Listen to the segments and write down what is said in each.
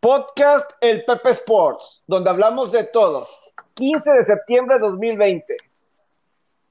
Podcast El Pepe Sports, donde hablamos de todo. 15 de septiembre de 2020.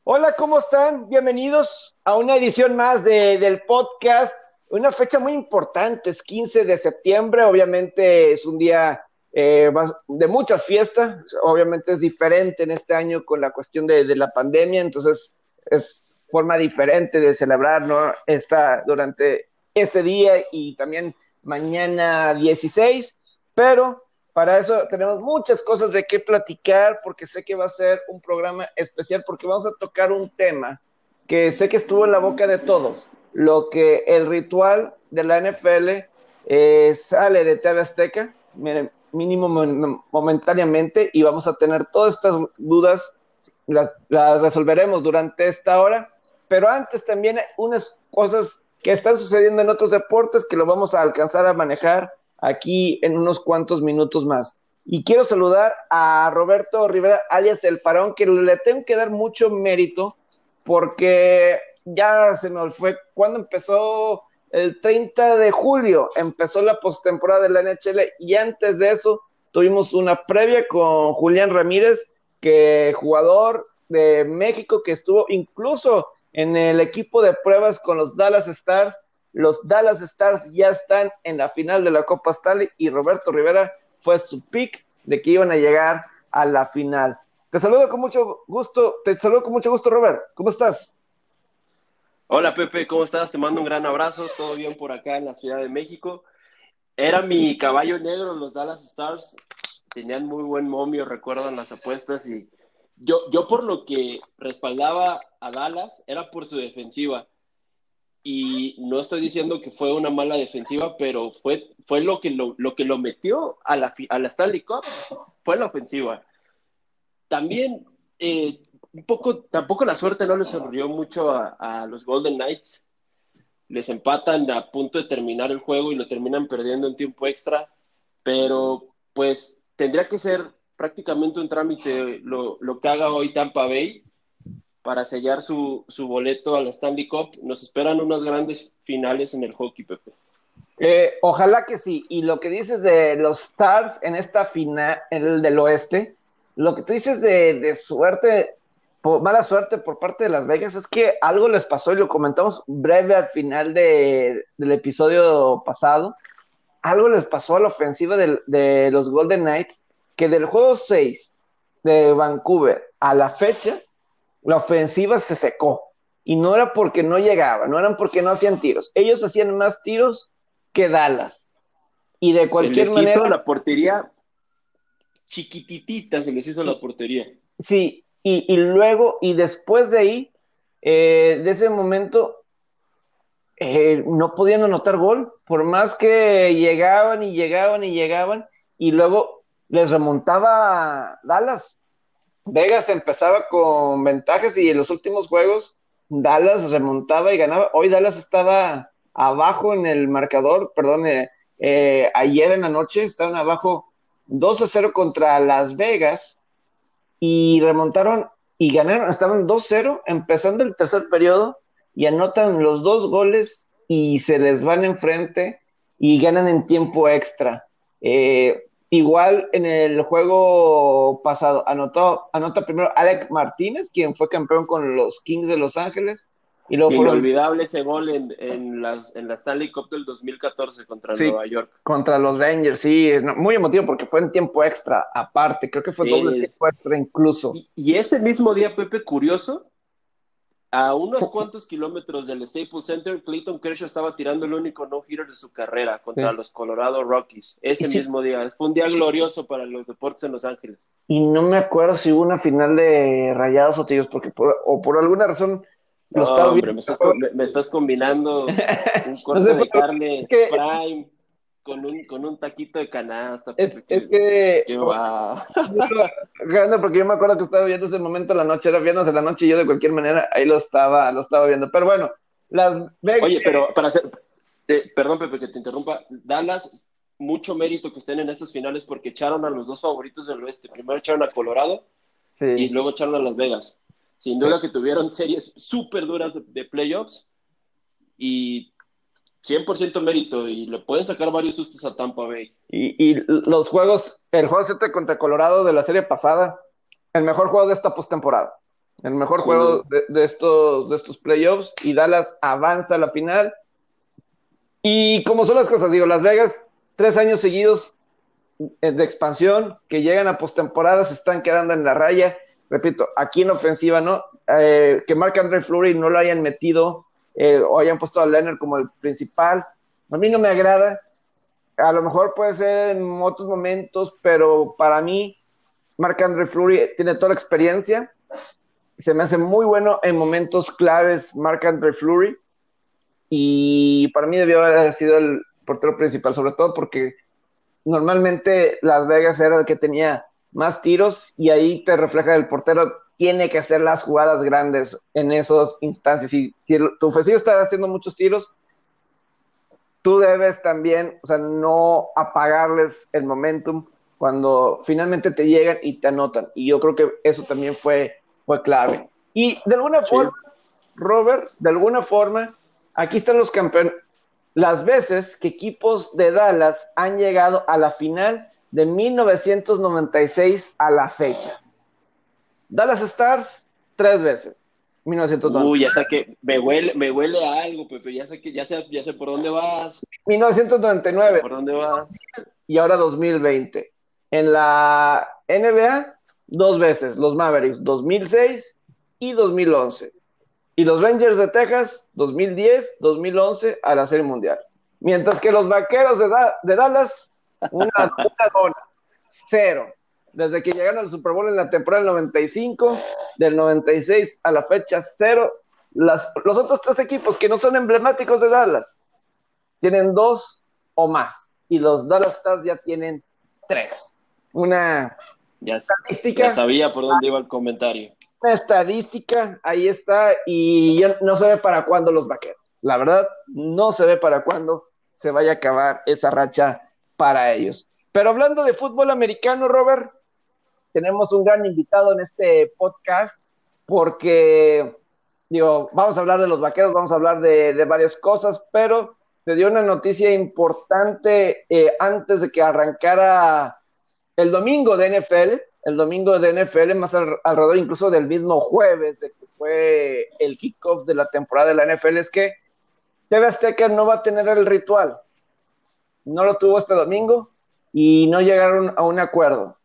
Hola, ¿cómo están? Bienvenidos a una edición más de, del podcast. Una fecha muy importante, es 15 de septiembre. Obviamente es un día eh, de mucha fiesta. Obviamente es diferente en este año con la cuestión de, de la pandemia, entonces es forma diferente de celebrar ¿no? Esta, durante este día y también mañana 16 pero para eso tenemos muchas cosas de qué platicar porque sé que va a ser un programa especial porque vamos a tocar un tema que sé que estuvo en la boca de todos, lo que el ritual de la NFL eh, sale de TV Azteca, mínimo momentáneamente, y vamos a tener todas estas dudas, las, las resolveremos durante esta hora, pero antes también unas cosas que están sucediendo en otros deportes que lo vamos a alcanzar a manejar aquí en unos cuantos minutos más. Y quiero saludar a Roberto Rivera, alias El Farón, que le tengo que dar mucho mérito porque ya se me fue cuando empezó el 30 de julio, empezó la postemporada de la NHL y antes de eso tuvimos una previa con Julián Ramírez, que jugador de México que estuvo incluso en el equipo de pruebas con los Dallas Stars los Dallas Stars ya están en la final de la Copa Stanley y Roberto Rivera fue su pick de que iban a llegar a la final. Te saludo con mucho gusto, te saludo con mucho gusto, Robert. ¿Cómo estás? Hola Pepe, ¿cómo estás? Te mando un gran abrazo, todo bien por acá en la Ciudad de México. Era mi caballo negro, los Dallas Stars, tenían muy buen momio, recuerdan las apuestas y yo, yo por lo que respaldaba a Dallas era por su defensiva y no estoy diciendo que fue una mala defensiva, pero fue, fue lo, que lo, lo que lo metió a la, a la Stanley Cup, fue la ofensiva. También, eh, un poco, tampoco la suerte no les sonrió mucho a, los Golden Knights. Les empatan a punto de terminar el juego y lo terminan perdiendo en tiempo extra, pero pues tendría que ser prácticamente un trámite lo, lo que haga hoy Tampa Bay para sellar su, su, boleto a la Stanley Cup. Nos esperan unas grandes finales en el hockey, Pepe. Eh, ojalá que sí. Y lo que dices de los Stars en esta final, el del oeste, lo que tú dices de, de suerte, mala suerte por parte de Las Vegas, es que algo les pasó y lo comentamos breve al final de, del episodio pasado. Algo les pasó a la ofensiva de, de los Golden Knights, que del juego 6 de Vancouver a la fecha, la ofensiva se secó. Y no era porque no llegaba, no eran porque no hacían tiros. Ellos hacían más tiros que Dallas. Y de cualquier se les manera. Hizo la portería chiquititita, se les hizo la portería. Sí, y, y luego, y después de ahí, eh, de ese momento, eh, no podían anotar gol, por más que llegaban y llegaban y llegaban, y luego les remontaba Dallas. Vegas empezaba con ventajas y en los últimos juegos Dallas remontaba y ganaba. Hoy Dallas estaba abajo en el marcador, perdón, eh, eh, ayer en la noche estaban abajo 2 a 0 contra Las Vegas y remontaron y ganaron, estaban 2-0 empezando el tercer periodo y anotan los dos goles y se les van enfrente y ganan en tiempo extra. Eh, Igual en el juego pasado anotó, anota primero Alec Martínez, quien fue campeón con los Kings de Los Ángeles. Y luego Inolvidable ese gol en, en, las, en la Stanley Cup del 2014 contra sí, Nueva York. Contra los Rangers, sí, muy emotivo porque fue en tiempo extra, aparte, creo que fue sí. doble tiempo extra incluso. Y, y, ese mismo día, Pepe, curioso, a unos cuantos kilómetros del Staples Center, Clayton Kershaw estaba tirando el único no-hitter de su carrera contra sí. los Colorado Rockies. Ese sí. mismo día. Fue un día glorioso para los deportes en Los Ángeles. Y no me acuerdo si hubo una final de Rayados o Tigres, porque por, o por alguna razón no, hombre. Me estás, me, me estás combinando un corte no sé, de carne que... prime con un, con un taquito de canasta. Es, es que. Qué va. porque yo me acuerdo que estaba viendo ese momento la noche, era viernes de la noche y yo de cualquier manera ahí lo estaba, lo estaba viendo. Pero bueno, Las Vegas. Oye, pero para hacer. Eh, perdón, Pepe, que te interrumpa. Dallas, mucho mérito que estén en estas finales porque echaron a los dos favoritos del oeste. Primero echaron a Colorado sí. y luego echaron a Las Vegas. Sin duda sí. que tuvieron series súper duras de, de playoffs y 100% mérito y le pueden sacar varios sustos a Tampa Bay. Y, y los juegos, el juego 7 contra Colorado de la serie pasada, el mejor juego de esta postemporada, el mejor Sí. juego de, de estos, de estos playoffs y Dallas avanza a la final. Y como son las cosas, digo, Las Vegas, tres años seguidos eh, de expansión, que llegan a postemporada, se están quedando en la raya. Repito, aquí en ofensiva, ¿no? Eh, que Mark Andre Fleury no lo hayan metido eh, o hayan puesto a Leonard como el principal, a mí no me agrada. A lo mejor puede ser en otros momentos, pero para mí, Marc Andre Fleury tiene toda la experiencia. Se me hace muy bueno en momentos claves Marc Andre Fleury. Y para mí debió haber sido el portero principal, sobre todo porque normalmente Las Vegas era el que tenía más tiros y ahí te refleja el portero tiene que hacer las jugadas grandes en esas instancias. Y si tu ofensivo está haciendo muchos tiros, tú debes también, o sea, no apagarles el momentum cuando finalmente te llegan y te anotan. Y yo creo que eso también fue, fue clave. Y de alguna Sí. forma, Robert, de alguna forma, aquí están los campeones. Las veces que equipos de Dallas han llegado a la final de 1996 a la fecha. Dallas Stars, tres veces. 1990. Uy, ya sé que me huele, me huele a algo, Pepe, ya sé que ya sé, ya sé por dónde vas, 1999 por dónde vas. y ahora 2020. En la NBA, dos veces, los Mavericks, 2006 y 2011. Y los Rangers de Texas, 2010, 2011 a la Serie Mundial. Mientras que los Vaqueros de, Da- de Dallas, una, una dona, cero. Desde que llegaron al Super Bowl en la temporada del 95, del 96 a la fecha, cero. Las, los otros tres equipos que no son emblemáticos de Dallas tienen dos o más. Y los Dallas Stars ya tienen tres. Una Ya, estadística, ya sabía por dónde iba el comentario. una estadística, ahí está, y ya no se ve para cuándo los vaqueros. La verdad, no se ve para cuándo se vaya a acabar esa racha para ellos. Pero hablando de fútbol americano, Robert, tenemos un gran invitado en este podcast, porque, digo, vamos a hablar de los vaqueros, vamos a hablar de, de varias cosas, pero te dio una noticia importante eh, antes de que arrancara el domingo de NFL, el domingo de NFL, más al, alrededor incluso del mismo jueves, de que fue el kickoff de la temporada de la NFL, es que TV Azteca no va a tener el ritual. No lo tuvo este domingo y no llegaron a un acuerdo.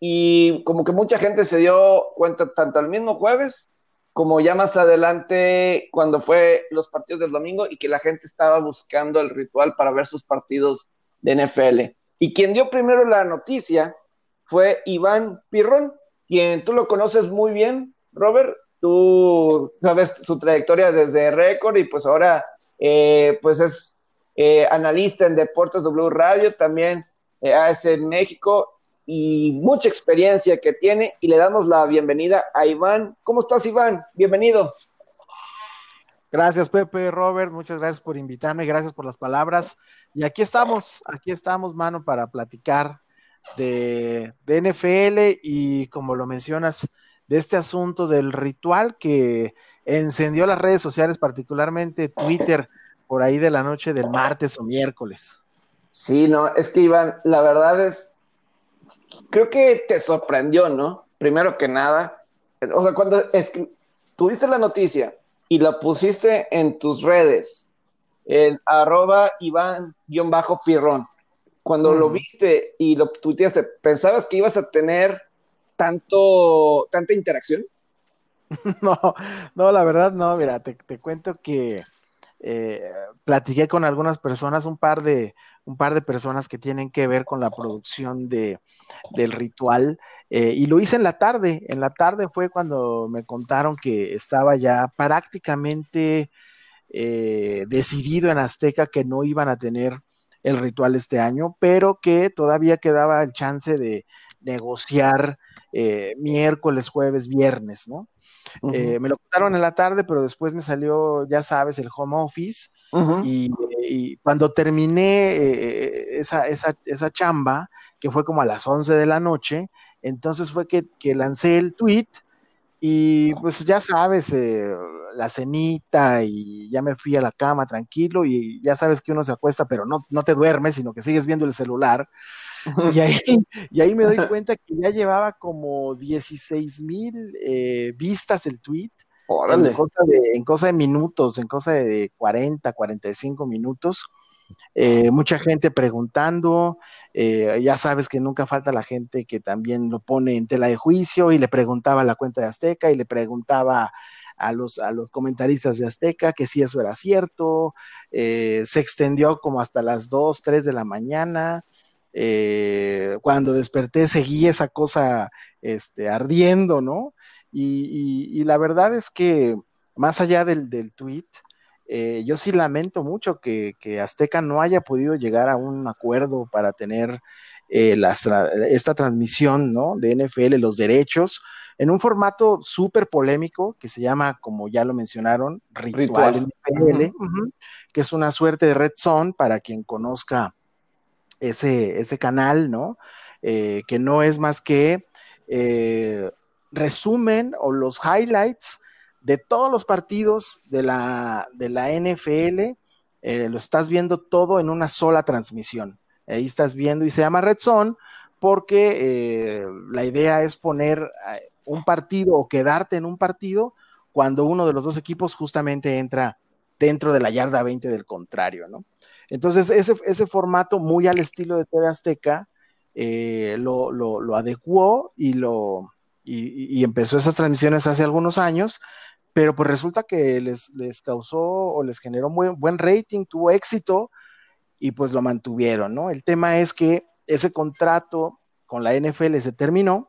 Y como que mucha gente se dio cuenta tanto el mismo jueves como ya más adelante cuando fue los partidos del domingo y que la gente estaba buscando el ritual para ver sus partidos de NFL. Y quien dio primero la noticia fue Iván Pirrón, quien tú lo conoces muy bien, Robert. Tú sabes su trayectoria desde Récord y pues ahora eh, pues es eh, analista en Deportes W Radio, también eh, AS México y mucha experiencia que tiene y le damos la bienvenida a Iván. ¿Cómo estás, Iván? Bienvenido. Gracias, Pepe, Robert, muchas gracias por invitarme, gracias por las palabras. Y aquí estamos, aquí estamos, mano, para platicar de, de NFL y como lo mencionas, de este asunto del ritual que encendió las redes sociales, particularmente Twitter, por ahí de la noche del martes o miércoles. Sí, no, es que Iván, la verdad es, creo que te sorprendió, ¿no? Primero que nada, o sea, cuando es que tuviste la noticia y la pusiste en tus redes, en arroba Iván-Pirrón, cuando Mm. lo viste y lo tuiteaste, ¿pensabas que ibas a tener tanto, tanta interacción? No, no, la verdad no, mira, te, te cuento que eh, platiqué con algunas personas, un par de, un par de personas que tienen que ver con la producción de, del ritual, eh, y lo hice en la tarde. En la tarde fue cuando me contaron que estaba ya prácticamente eh, decidido en Azteca que no iban a tener el ritual este año, pero que todavía quedaba el chance de negociar eh, miércoles, jueves, viernes, ¿no? Uh -huh. Me lo contaron en la tarde, pero después me salió, ya sabes, el home office. Uh -huh. y, y, cuando terminé eh, esa, esa, esa, chamba, que fue como a las 11 de la noche, entonces fue que, que lancé el tweet Y pues ya sabes, eh, la cenita y ya me fui a la cama tranquilo y ya sabes que uno se acuesta, pero no, no te duermes, sino que sigues viendo el celular. Y ahí, y ahí me doy cuenta que ya llevaba como 16 mil eh, vistas el tweet. En cosa, de, en cosa de minutos, en cosa de 40, 45 minutos. Eh, mucha gente preguntando, eh, ya sabes que nunca falta la gente que también lo pone en tela de juicio y le preguntaba a la cuenta de Azteca y le preguntaba a los, a los comentaristas de Azteca que si eso era cierto, eh, se extendió como hasta las 2, 3 de la mañana. cuando desperté seguí esa cosa este, ardiendo, ¿no? Y, la verdad es que más allá del, del tweet, eh, yo sí lamento mucho que, Azteca no haya podido llegar a un acuerdo para tener eh, esta transmisión ¿no? de NFL, los derechos, en un formato súper polémico que se llama, como ya lo mencionaron, Ritual, NFL, que es una suerte de red zone para quien conozca ese, ese canal, ¿no? Eh, que no es más que resumen o los highlights de todos los partidos de la, de la NFL, eh, lo estás viendo todo en una sola transmisión. Ahí estás viendo y se llama Red Zone porque eh, la idea es poner eh, un partido o quedarte en un partido cuando uno de los dos equipos justamente entra dentro de la yarda 20 del contrario, ¿no? Entonces, ese, ese formato muy al estilo de TV Azteca lo, lo, adecuó y, lo, y, empezó esas transmisiones hace algunos años pero pues resulta que les, les causó o les generó muy buen rating, tuvo éxito y pues lo mantuvieron, ¿no? El tema es que ese contrato con la NFL se terminó.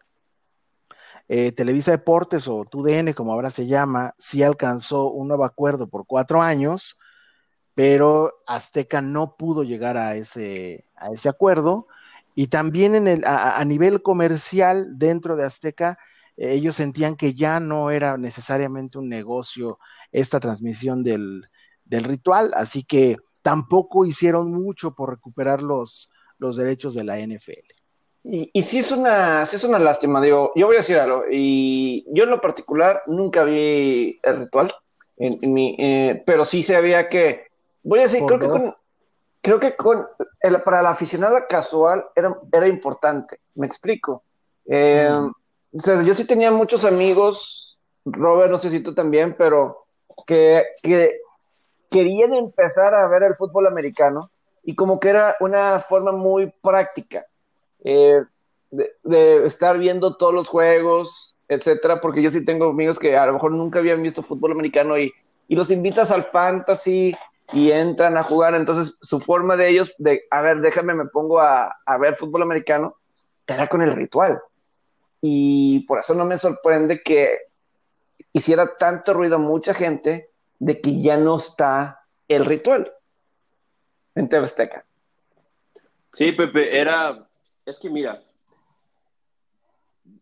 Eh, Televisa Deportes o TUDN, como ahora se llama, sí alcanzó un nuevo acuerdo por cuatro años, pero Azteca no pudo llegar a ese, a ese acuerdo. Y también en el, a nivel comercial dentro de Azteca, ellos sentían que ya no era necesariamente un negocio esta transmisión del, ritual, así que tampoco hicieron mucho por recuperar los, los derechos de la NFL. Y, y sí, es una, sí es una lástima, digo, yo voy a decir algo, y yo en lo particular nunca vi el ritual, en, mi, eh, pero sí sabía que, voy a decir, creo que con, creo que con el, para la aficionada casual era, era importante, me explico. Eh, o sea, yo sí tenía muchos amigos, Robert, no sé si tú también, pero que, que querían empezar a ver el fútbol americano y como que era una forma muy práctica eh, de, estar viendo todos los juegos, etcétera, porque yo sí tengo amigos que a lo mejor nunca habían visto fútbol americano y, y los invitas al fantasy y entran a jugar, entonces su forma de ellos de, a ver, déjame, me pongo a, a ver fútbol americano, era con el ritual. Y por eso no me sorprende que hiciera tanto ruido mucha gente de que ya no está el ritual en TV Sí, Pepe, era, es que mira,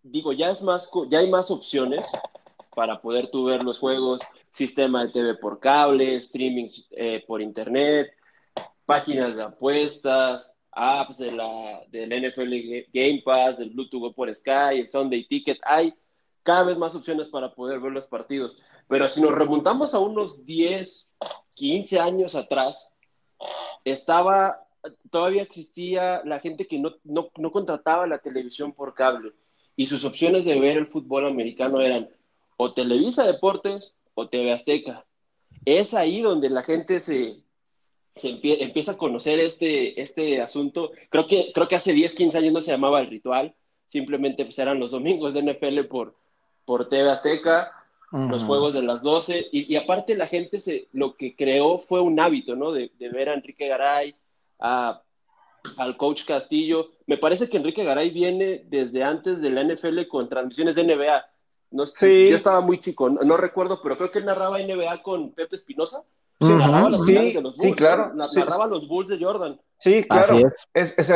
digo, ya es más, ya hay más opciones para poder tú ver los juegos, sistema de TV por cable, streaming eh, por internet, páginas de apuestas, apps de la, del NFL Game Pass, del Bluetooth por Sky, el Sunday Ticket, hay cada vez más opciones para poder ver los partidos. Pero si nos remontamos a unos 10, 15 años atrás, estaba, todavía existía la gente que no, no, no contrataba la televisión por cable y sus opciones de ver el fútbol americano eran o Televisa Deportes o TV Azteca. Es ahí donde la gente se, se empieza a conocer este, este asunto. Creo que, creo que hace 10, 15 años no se llamaba el ritual, simplemente pues, eran los domingos de NFL por, por TV Azteca, los juegos de las 12, y, aparte la gente se, lo que creó fue un hábito, ¿no? De, ver a Enrique Garay, a, al coach Castillo. Me parece que Enrique Garay viene desde antes de la NFL con transmisiones de NBA. No, sí. Yo estaba muy chico, no, recuerdo, pero creo que él narraba NBA con Pepe Espinosa. Sí, narraba las sí, de los Bulls, sí, claro. Narraba los Bulls de Jordan. Sí, claro. Es.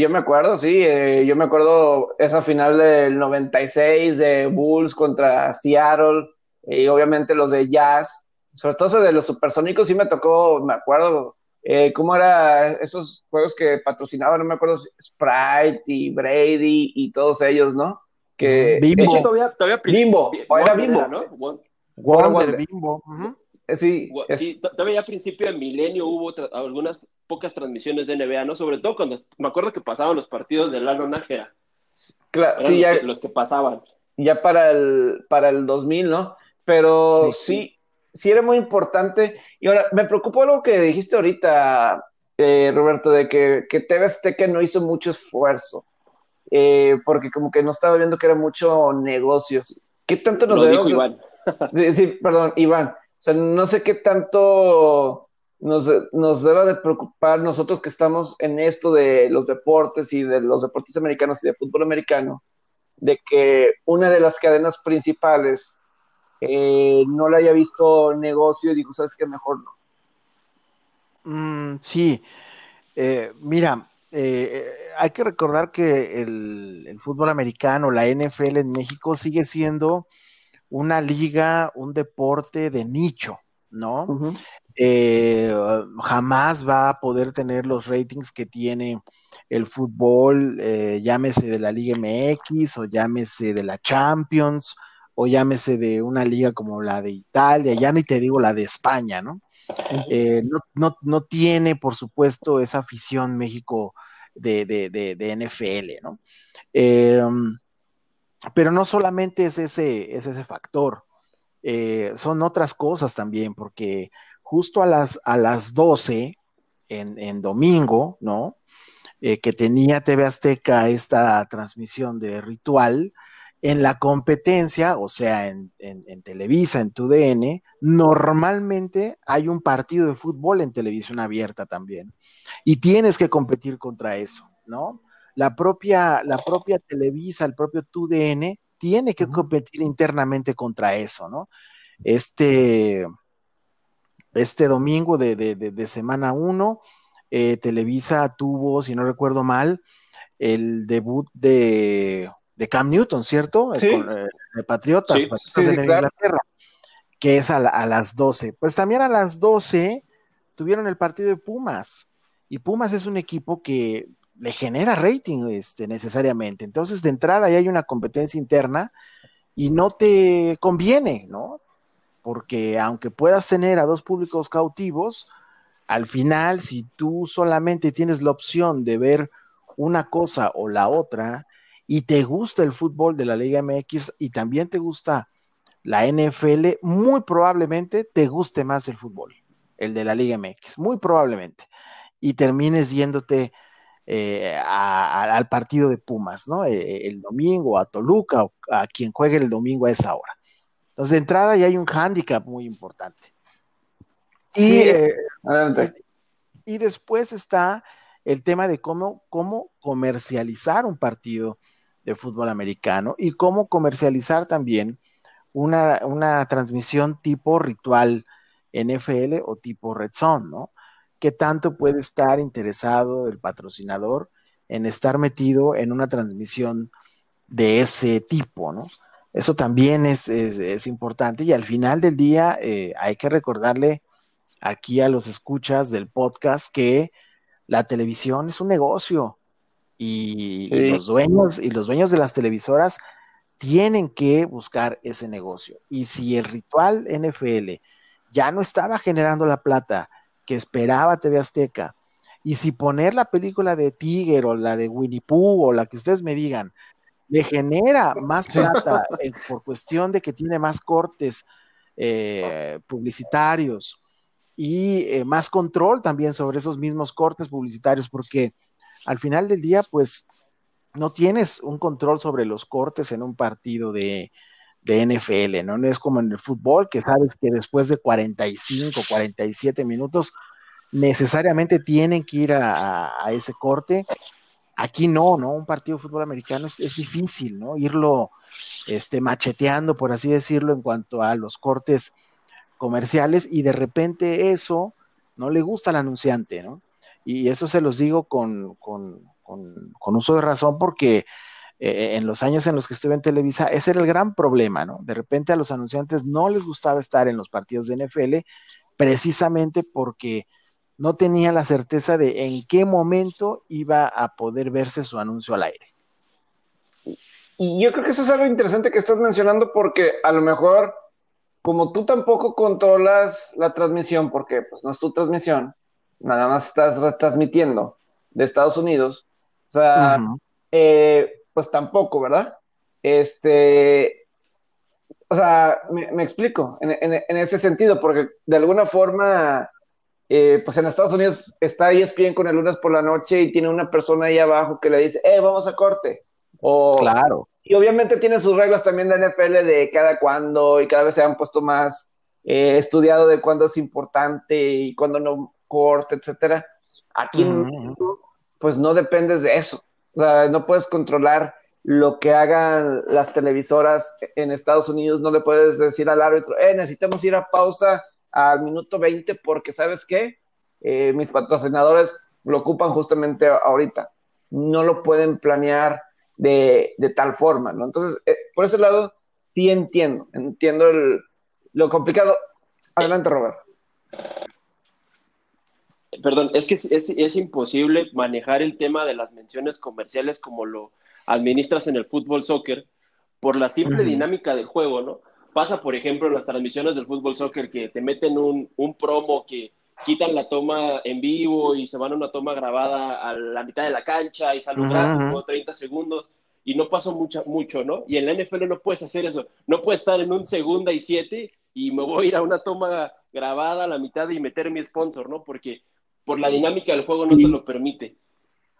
yo me acuerdo, sí, eh, yo me acuerdo esa final del 96 de Bulls contra Seattle y obviamente los de Jazz, sobre todo ese de los supersónicos, sí me tocó, me acuerdo eh, cómo eran esos juegos que patrocinaban, no me acuerdo, Sprite y Brady y todos ellos, ¿no? Que, Bimbo. todavía, todavía Bimbo, o era Bimbo. ¿no? Wonder, Bimbo. Sí, sí, todavía a principio de milenio hubo algunas pocas transmisiones de NBA, ¿no? Sobre todo cuando me acuerdo que pasaban los partidos de Lalo Nájera. Claro, sí, los, ya, que, los que pasaban. Ya para el, para el 2000, ¿no? Pero sí, sí, era muy importante. Y ahora, me preocupó algo que dijiste ahorita, eh, Roberto, de que, que TV Azteca no hizo mucho esfuerzo. Eh, porque como que no estaba viendo que era mucho negocios. ¿Qué tanto nos Lo dijo Iván. sí, perdón, Iván. O sea, no sé qué tanto nos, nos deba de preocupar nosotros que estamos en esto de los deportes y de los deportes americanos y de fútbol americano, de que una de las cadenas principales eh, no le haya visto negocio y dijo, ¿sabes qué? Mejor no. Mm, sí, eh, mira, eh, hay que recordar que el, el, fútbol americano, la NFL en México sigue siendo una liga, un deporte de nicho, ¿no? Uh -huh. eh, jamás va a poder tener los ratings que tiene el fútbol, eh, llámese de la Liga MX o llámese de la Champions o llámese de una liga como la de Italia, ya ni te digo la de España, ¿no? Eh, no, no, no, tiene, por supuesto, esa afición México de, de, de, NFL, ¿no? Eh, pero no solamente es ese, es ese factor, eh, son otras cosas también, porque justo a las, a las 12 en, en domingo, ¿no? Eh, que tenía TV Azteca esta transmisión de ritual, en la competencia, o sea, en, en, en, Televisa, en TUDN, normalmente hay un partido de fútbol en televisión abierta también. Y tienes que competir contra eso, ¿no? La propia, la propia Televisa, el propio TUDN, tiene que competir internamente contra eso, ¿no? Este, este domingo de, de, de, de semana 1, eh, Televisa tuvo, si no recuerdo mal, el debut de de Cam Newton, ¿cierto? Sí. Con, eh, de Patriotas, sí, Patriotas sí, en claro. Inglaterra, que es a, la, a, las 12. Pues también a las 12 tuvieron el partido de Pumas, y Pumas es un equipo que le genera rating este, necesariamente. Entonces, de entrada ya hay una competencia interna y no te conviene, ¿no? Porque aunque puedas tener a dos públicos cautivos, al final, si tú solamente tienes la opción de ver una cosa o la otra, y te gusta el fútbol de la Liga MX y también te gusta la NFL, muy probablemente te guste más el fútbol, el de la Liga MX, muy probablemente. Y termines yéndote eh, a, a, al partido de Pumas, ¿no? Eh, el domingo, a Toluca, o a quien juegue el domingo a esa hora. Entonces, de entrada ya hay un hándicap muy importante. Sí, y, eh, adelante. y después está el tema de cómo, cómo comercializar un partido de fútbol americano y cómo comercializar también una, una transmisión tipo ritual NFL o tipo Red Zone, ¿no? ¿Qué tanto puede estar interesado el patrocinador en estar metido en una transmisión de ese tipo, ¿no? Eso también es, es, es importante y al final del día eh, hay que recordarle aquí a los escuchas del podcast que la televisión es un negocio, y, sí. y, los dueños y los dueños de las televisoras tienen que buscar ese negocio. Y si el ritual NFL ya no estaba generando la plata que esperaba TV Azteca, y si poner la película de Tiger o la de Winnie Pooh o la que ustedes me digan, le genera más plata eh, por cuestión de que tiene más cortes eh, publicitarios y eh, más control también sobre esos mismos cortes publicitarios, porque al final del día, pues no tienes un control sobre los cortes en un partido de, NFL, ¿no? No es como en el fútbol, que sabes que después de 45, 47 minutos, necesariamente tienen que ir a ese corte. Aquí no, ¿no? Un partido de fútbol americano es, es, difícil, ¿no? Irlo este, macheteando, por así decirlo, en cuanto a los cortes comerciales y de repente eso no le gusta al anunciante, ¿no? Y eso se los digo con, con, con, uso de razón porque eh, en los años en los que estuve en Televisa, ese era el gran problema, ¿no? De repente a los anunciantes no les gustaba estar en los partidos de NFL precisamente porque no tenía la certeza de en qué momento iba a poder verse su anuncio al aire. y yo creo que eso es algo interesante que estás mencionando porque a lo mejor, como tú tampoco controlas la transmisión, porque pues no es tu transmisión, nada más estás retransmitiendo de Estados Unidos, o sea, eh, pues tampoco, ¿verdad? Este, o sea, me, explico en, ese sentido, porque de alguna forma, eh, pues en Estados Unidos está ESPN con el lunes por la noche y tiene una persona ahí abajo que le dice, eh, vamos a corte. O, claro. Y obviamente tiene sus reglas también de NFL de cada cuándo y cada vez se han puesto más eh, estudiado de cuándo es importante y cuándo no corte, etcétera. Aquí pues no dependes de eso. O sea, no puedes controlar lo que hagan las televisoras en Estados Unidos, no le puedes decir al árbitro, eh, necesitamos ir a pausa al minuto 20 porque, ¿sabes qué? Eh, mis patrocinadores lo ocupan justamente ahorita. No lo pueden planear de, tal forma, ¿no? Entonces, eh, por ese lado, sí entiendo, entiendo lo complicado. Adelante, Robert. Perdón, es que es, es imposible manejar el tema de las menciones comerciales como lo administras en el fútbol soccer por la simple dinámica del juego, ¿no? Pasa, por ejemplo, en las transmisiones del fútbol soccer que te meten un, un promo que quitan la toma en vivo y se van a una toma grabada a la mitad de la cancha y sale un gráfico, 30 segundos, y no pasó mucho, mucho, ¿no? Y en la NFL no puedes hacer eso. No puedes estar en un segunda y siete y me voy a ir a una toma grabada a la mitad y meter mi sponsor, ¿no? Porque por la dinámica del juego no te lo permite.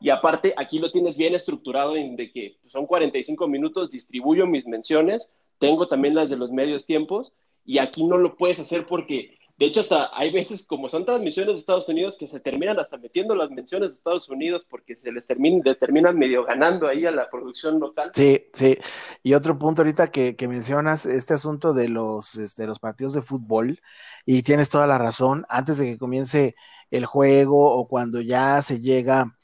Y aparte, aquí lo tienes bien estructurado en de que son 45 minutos, distribuyo mis menciones, tengo también las de los medios tiempos, y aquí no lo puedes hacer porque, de hecho, hasta hay veces, como son transmisiones de Estados Unidos, que se terminan hasta metiendo las menciones de Estados Unidos porque se les termina, terminan medio ganando ahí a la producción local. Sí, sí. Y otro punto ahorita que, que mencionas, este asunto de los, de este, los partidos de fútbol, y tienes toda la razón, antes de que comience el juego o cuando ya se llega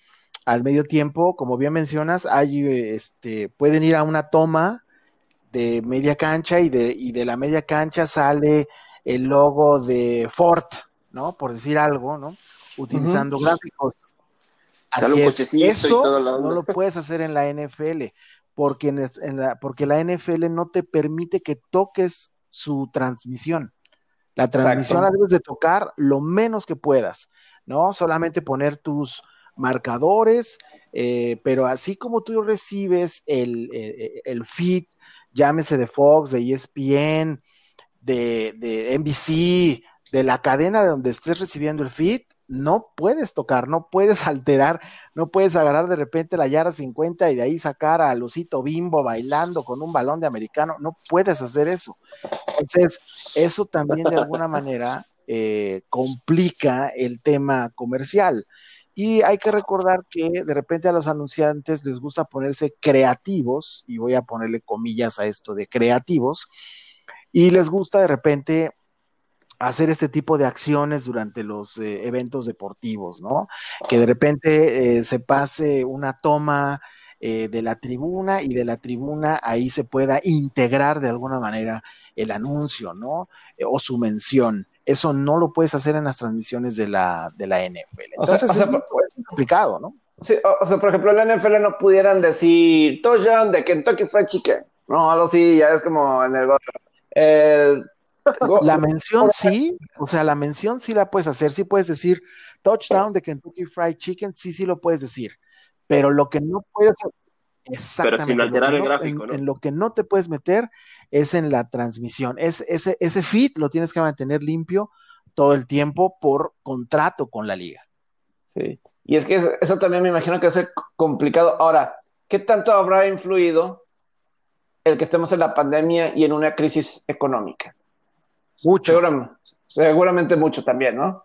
al medio tiempo, como bien mencionas, hay, este, pueden ir a una toma de media cancha y de, y de la media cancha sale el logo de Ford, ¿no? Por decir algo, ¿no? Utilizando gráficos. Así es, eso no lo puedes hacer en la NFL, porque, en, la, porque la NFL no te permite que toques su transmisión. La transmisión la debes de tocar lo menos que puedas, ¿no? Solamente poner tus, marcadores, eh, pero así como tú recibes el, eh, el, feed, llámese de Fox, de ESPN, de, de NBC, de la cadena de donde estés recibiendo el feed, no puedes tocar, no puedes alterar, no puedes agarrar de repente la yarda 50 y de ahí sacar a Lucito Bimbo bailando con un balón de americano, no puedes hacer eso. Entonces, eso también de alguna manera eh, complica el tema comercial. Y hay que recordar que de repente a los anunciantes les gusta ponerse creativos, y voy a ponerle comillas a esto de creativos, y les gusta de repente hacer este tipo de acciones durante los eh, eventos deportivos, ¿no? Que de repente eh, se pase una toma eh, de la tribuna y de la tribuna ahí se pueda integrar de alguna manera el anuncio, ¿no? o su mención. Eso no lo puedes hacer en las transmisiones de la, de la NFL. Entonces es complicado, ¿no? Sí, o, sea, por ejemplo, en la NFL no pudieran decir touchdown de Kentucky Fried Chicken. No, algo así, ya es como en el la mención sí, o sea, la mención sí la puedes hacer, sí puedes decir touchdown de Kentucky Fried Chicken, sí, sí lo puedes decir, pero lo que no puedes exactamente, pero sin alterar el gráfico, en, lo que no te puedes meter es en la transmisión. Es, ese, ese feed lo tienes que mantener limpio todo el tiempo por contrato con la liga. Sí, y es que eso también me imagino que va a ser complicado. Ahora, ¿qué tanto habrá influido el que estemos en la pandemia y en una crisis económica? Mucho. Seguramente, mucho también, ¿no?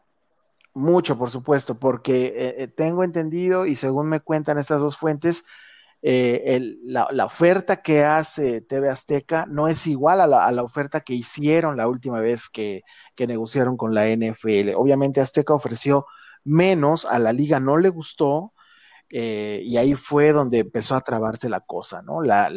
Mucho, por supuesto, porque eh, eh, tengo entendido y según me cuentan estas dos fuentes, eh, la, oferta que hace TV Azteca no es igual a la, oferta que hicieron la última vez que, negociaron con la NFL. Obviamente Azteca ofreció menos, a la liga no le gustó, eh, y ahí fue donde empezó a trabarse la cosa, ¿no? La,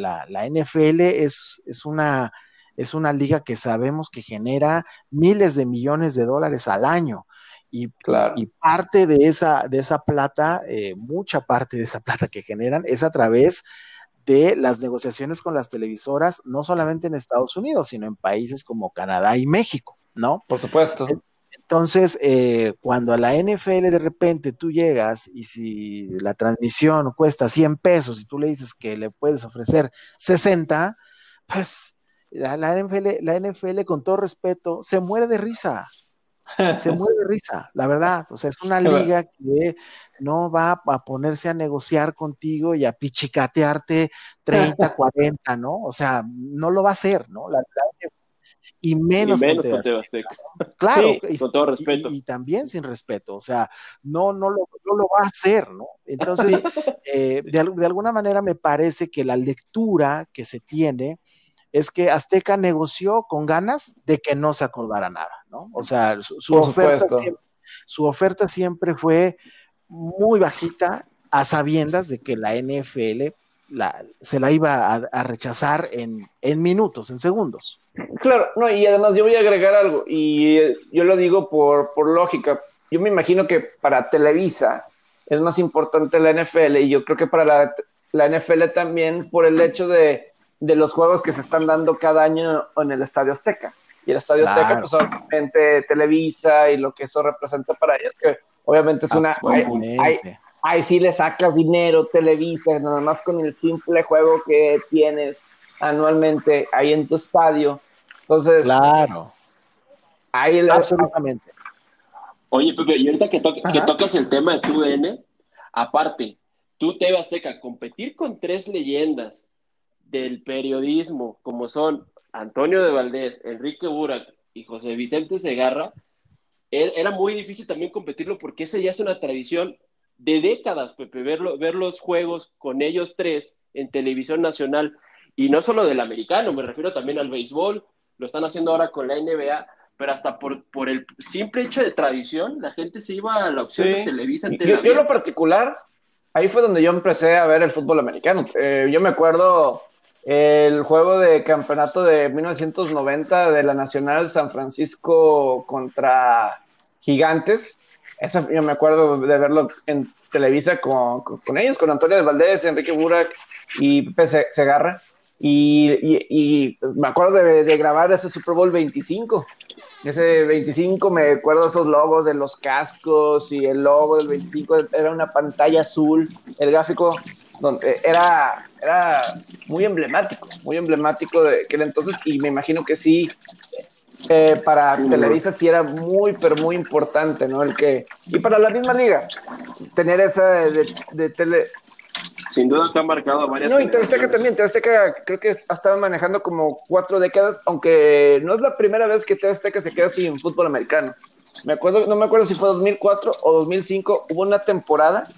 NFL es, es, una, es una liga que sabemos que genera miles de millones de dólares al año. Y, y parte de esa, de esa plata, eh, mucha parte de esa plata que generan es a través de las negociaciones con las televisoras, no solamente en Estados Unidos, sino en países como Canadá y México, ¿no? Por supuesto. Entonces, eh, cuando a la NFL de repente tú llegas y si la transmisión cuesta 100 pesos y tú le dices que le puedes ofrecer 60, pues la, NFL, la NFL, con todo respeto, se muere de risa. Se muere de risa, la verdad. O sea, es una liga que no va a ponerse a negociar contigo y a pichicatearte 30, 40, ¿no? O sea, no lo va a hacer, ¿no? La, y menos, con, Claro, y, con todo respeto. Y, también sin respeto, o sea, no, no, lo, no lo va a hacer, ¿no? Entonces, eh, de, de, alguna manera me parece que la lectura que se tiene es que Azteca negoció con ganas de que no se acordara nada, ¿no? O sea, su, oferta, siempre, su oferta siempre fue muy bajita a sabiendas de que la NFL la, se la iba a, rechazar en, en, minutos, en segundos. Claro, no, y además yo voy a agregar algo, y eh, yo lo digo por, por lógica. Yo me imagino que para Televisa es más importante la NFL, y yo creo que para la, la NFL también por el hecho de de los juegos que se están dando cada año en el Estadio Azteca. Y el Estadio Azteca, pues obviamente Televisa y lo que eso representa para ellos, que obviamente es una... Ahí sí le sacas dinero, Televisa, nada más con el simple juego que tienes anualmente ahí en tu estadio. Entonces... Claro. Ahí Absolutamente. Oye, Pepe, y ahorita que, que tocas el tema de tu DN, aparte, tú TV Azteca, competir con tres leyendas del periodismo, como son Antonio de Valdés, Enrique Burak y José Vicente Segarra, e-, era muy difícil también competirlo porque esa ya es una tradición de décadas, Pepe, verlo, ver los juegos con ellos tres en televisión nacional y no solo del americano, me refiero también al béisbol, lo están haciendo ahora con la NBA, pero hasta por, por el simple hecho de tradición, la gente se iba a la opción de Televisa. En yo, yo, en lo particular, ahí fue donde yo empecé a ver el fútbol americano. Eh, yo me acuerdo el juego de campeonato de 1990 de la Nacional San Francisco contra Gigantes. Eso yo me acuerdo de verlo en Televisa con, con, ellos, con Antonio de Valdés, Enrique Burak y Pepe Segarra. Y, y, y pues, me acuerdo de, de, grabar ese Super Bowl 25. Ese 25 me acuerdo esos logos de los cascos y el logo del 25 era una pantalla azul. El gráfico donde era, era muy emblemático, muy emblemático de aquel entonces y me imagino que sí, eh, para Televisa sí era muy, pero muy importante, ¿no? El que, y para la misma liga, tener esa de, de tele... Sin duda te han marcado varias. No, y Azteca también, Azteca creo que estaba manejando como cuatro décadas, aunque no es la primera vez que Azteca se queda sin fútbol americano. Me acuerdo, no me acuerdo si fue 2004 o 2005, hubo una temporada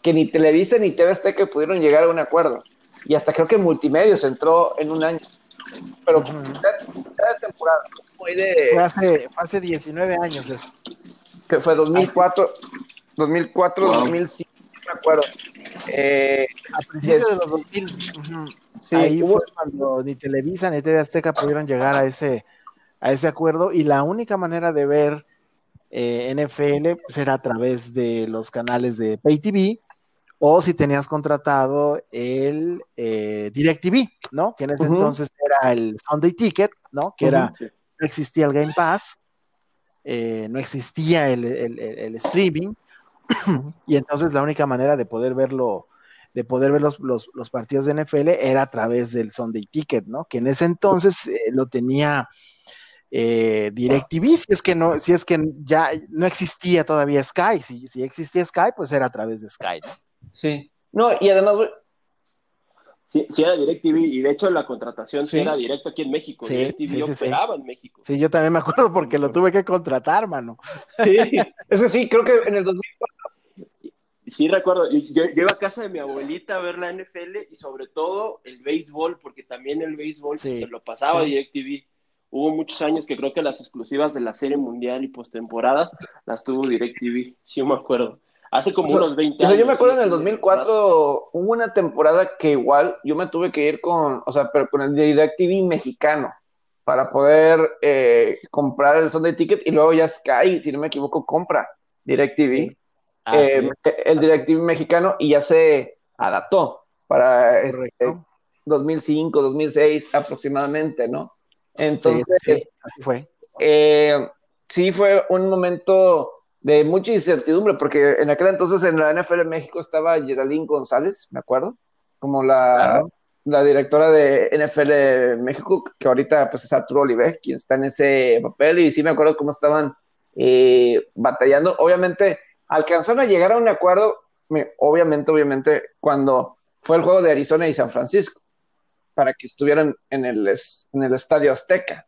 que ni Televisa ni TV Azteca pudieron llegar a un acuerdo. Y hasta creo que Multimedios entró en un año. Pero cada, temporada fue de... Fue hace, hace 19 años eso. Que fue 2004, 2004, 2005, no me acuerdo. Eh, a principios de los 2000. sí, ahí fue cuando ni Televisa ni TV Azteca pudieron llegar a ese, a ese acuerdo y la única manera de ver eh, NFL pues, era a través de los canales de Pay TV o si tenías contratado el eh, DirecTV, ¿no? Que en ese entonces era el Sunday Ticket, ¿no? Que era, no existía el Game Pass, eh, no existía el, streaming, y entonces la única manera de poder verlo, de poder ver los, partidos de NFL era a través del Sunday Ticket, ¿no? Que en ese entonces eh, lo tenía eh, DirecTV, si es que no, si es que ya no existía todavía Sky, si, si existía Sky, pues era a través de Sky, ¿no? Sí. No, y además, Sí, sí, era DirecTV, y de hecho la contratación sí, era directa aquí en México. Sí, DirecTV sí, operaba en México. Sí, yo también me acuerdo porque lo tuve que contratar, mano. Sí, eso sí, creo que en el 2004. Sí, recuerdo. Yo, yo, iba a casa de mi abuelita a ver la NFL y sobre todo el béisbol, porque también el béisbol lo pasaba DirecTV. Hubo muchos años que creo que las exclusivas de la Serie Mundial y postemporadas las tuvo DirecTV, sí me acuerdo. Hace como unos 20 años. O sea, yo me acuerdo en el 2004 hubo una temporada que igual yo me tuve que ir con, o sea, pero con el DirecTV mexicano para poder eh, comprar el Sunday Ticket y luego ya Sky, si no me equivoco, compra DirecTV, ah, eh, el DirecTV mexicano y ya se adaptó para este, 2005, 2006 aproximadamente, ¿no? Entonces, sí, así fue. Eh, sí fue un momento de mucha incertidumbre, porque en aquel entonces en la NFL en México estaba Geraldine González, me acuerdo, como la, la directora de NFL México, que ahorita pues es Arturo Olive, quien está en ese papel, y sí me acuerdo cómo estaban eh, batallando. Obviamente, alcanzaron a llegar a un acuerdo, obviamente, obviamente, cuando fue el juego de Arizona y San Francisco, para que estuvieran en el, en el Estadio Azteca.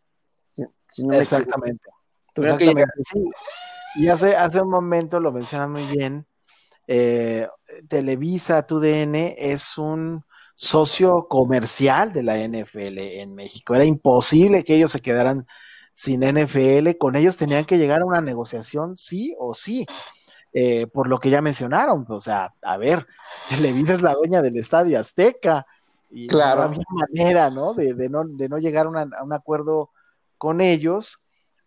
Exactamente. Exactamente. Y hace, hace un momento lo mencionas muy bien. Eh, Televisa, TUDN, es un socio comercial de la NFL en México. Era imposible que ellos se quedaran sin NFL. Con ellos tenían que llegar a una negociación sí o sí. Eh, por lo que ya mencionaron, o sea, a ver, Televisa es la dueña del Estadio Azteca y claro. no había manera, ¿no? De, de ¿no? de no llegar a, un acuerdo con ellos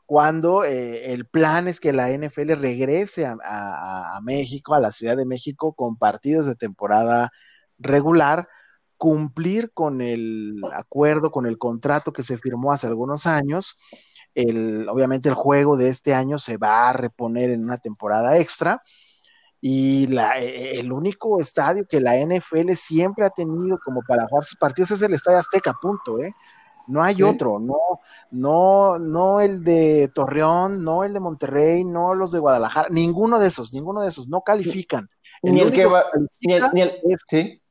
cuando eh, el plan es que la NFL regrese a, a, México, a la Ciudad de México, con partidos de temporada regular, cumplir con el acuerdo, con el contrato que se firmó hace algunos años. El, obviamente el juego de este año se va a reponer en una temporada extra. Y la, e, el único estadio que la NFL siempre ha tenido como para jugar sus partidos es el Estadio Azteca, punto, ¿eh? No hay otro, no, no, no el de Torreón, no el de Monterrey, no los de Guadalajara, ninguno de esos, ninguno de esos, no califican. ni el que va, ni el, ni el es, sí.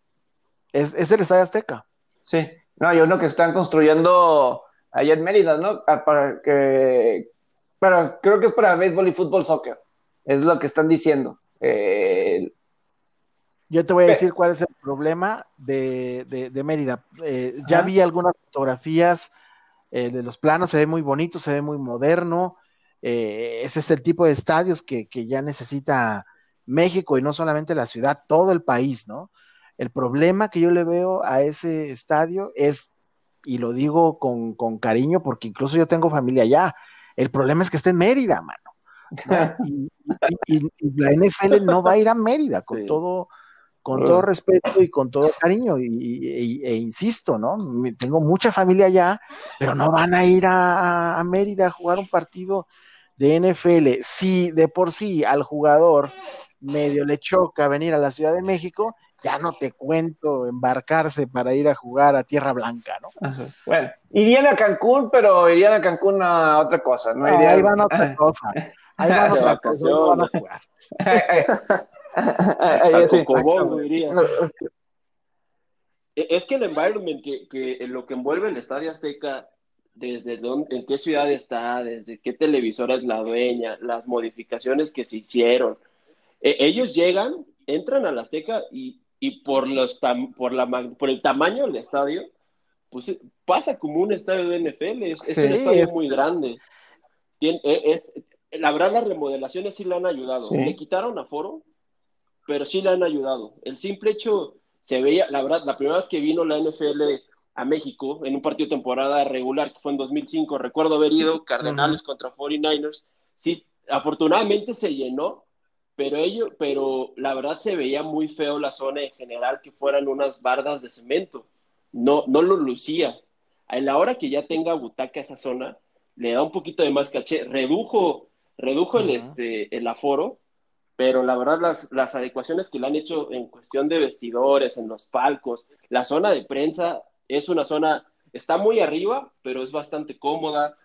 Es, es, el Estadio Azteca. Sí, no, hay uno que están construyendo allá en Mérida, ¿no? Ah, para que, para, creo que es para béisbol y fútbol soccer, es lo que están diciendo. Eh, yo te voy a decir cuál es el problema de, de, de Mérida. Eh, ya vi algunas fotografías eh, de los planos, se ve muy bonito, se ve muy moderno. Eh, ese es el tipo de estadios que, que, ya necesita México y no solamente la ciudad, todo el país, ¿no? El problema que yo le veo a ese estadio es, y lo digo con, con cariño porque incluso yo tengo familia allá, el problema es que está en Mérida, mano. ¿no? Y, y, y, la NFL no va a ir a Mérida con sí. todo con todo respeto y con todo cariño, y, y, e, insisto, ¿no? Tengo mucha familia allá, pero no van a ir a, a, Mérida a jugar un partido de NFL. Si de por sí al jugador medio le choca venir a la Ciudad de México, ya no te cuento embarcarse para ir a jugar a Tierra Blanca, ¿no? Ajá. Bueno, irían a Cancún, pero irían a Cancún a otra cosa, ¿no? no ahí van a otra cosa. Ahí van a otra cosa, no van a jugar. Cocobongo, diría. Es que el environment que, que lo que envuelve el Estadio Azteca, desde dónde, en qué ciudad está, desde qué televisora es la dueña, las modificaciones que se hicieron. Eh, ellos llegan, entran al Azteca y, y por, los tam, por, la, por el tamaño del estadio, pues pasa como un estadio de NFL, es, sí, es un estadio es... muy grande. Tien, es, la verdad, las remodelaciones sí le han ayudado. Sí. Le quitaron aforo, pero sí le han ayudado. El simple hecho, se veía, la verdad, la primera vez que vino la NFL a México en un partido de temporada regular, que fue en 2005, recuerdo haber ido Cardenales uh -huh. contra 49ers, sí, afortunadamente se llenó, pero ello, pero la verdad se veía muy feo la zona en general, que fueran unas bardas de cemento, no, no lo lucía. A la hora que ya tenga butaca esa zona, le da un poquito de más caché, redujo, redujo uh -huh. el, este, el aforo, pero la verdad las, las adecuaciones que le han hecho en cuestión de vestidores, en los palcos, la zona de prensa es una zona, está muy arriba, pero es bastante cómoda.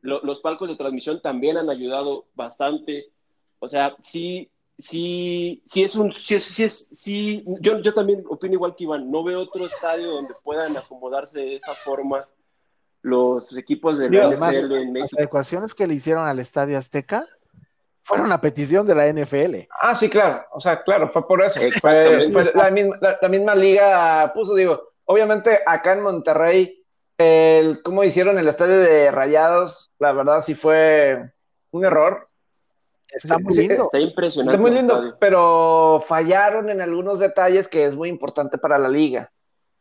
Lo, los palcos de transmisión también han ayudado bastante. O sea, sí, sí, sí es un, sí, sí es, sí, yo, yo también opino igual que Iván, no veo otro estadio donde puedan acomodarse de esa forma los equipos de la Además, en México. Las adecuaciones que le hicieron al Estadio Azteca fueron a petición de la NFL. Ah, sí, claro. O sea, claro, fue por eso. Fue, fue la, misma, la, la, misma, liga puso, digo, obviamente acá en Monterrey, el cómo hicieron el estadio de Rayados, la verdad sí fue un error. Está muy lindo. Está impresionante. Está muy lindo, pero fallaron en algunos detalles que es muy importante para la liga.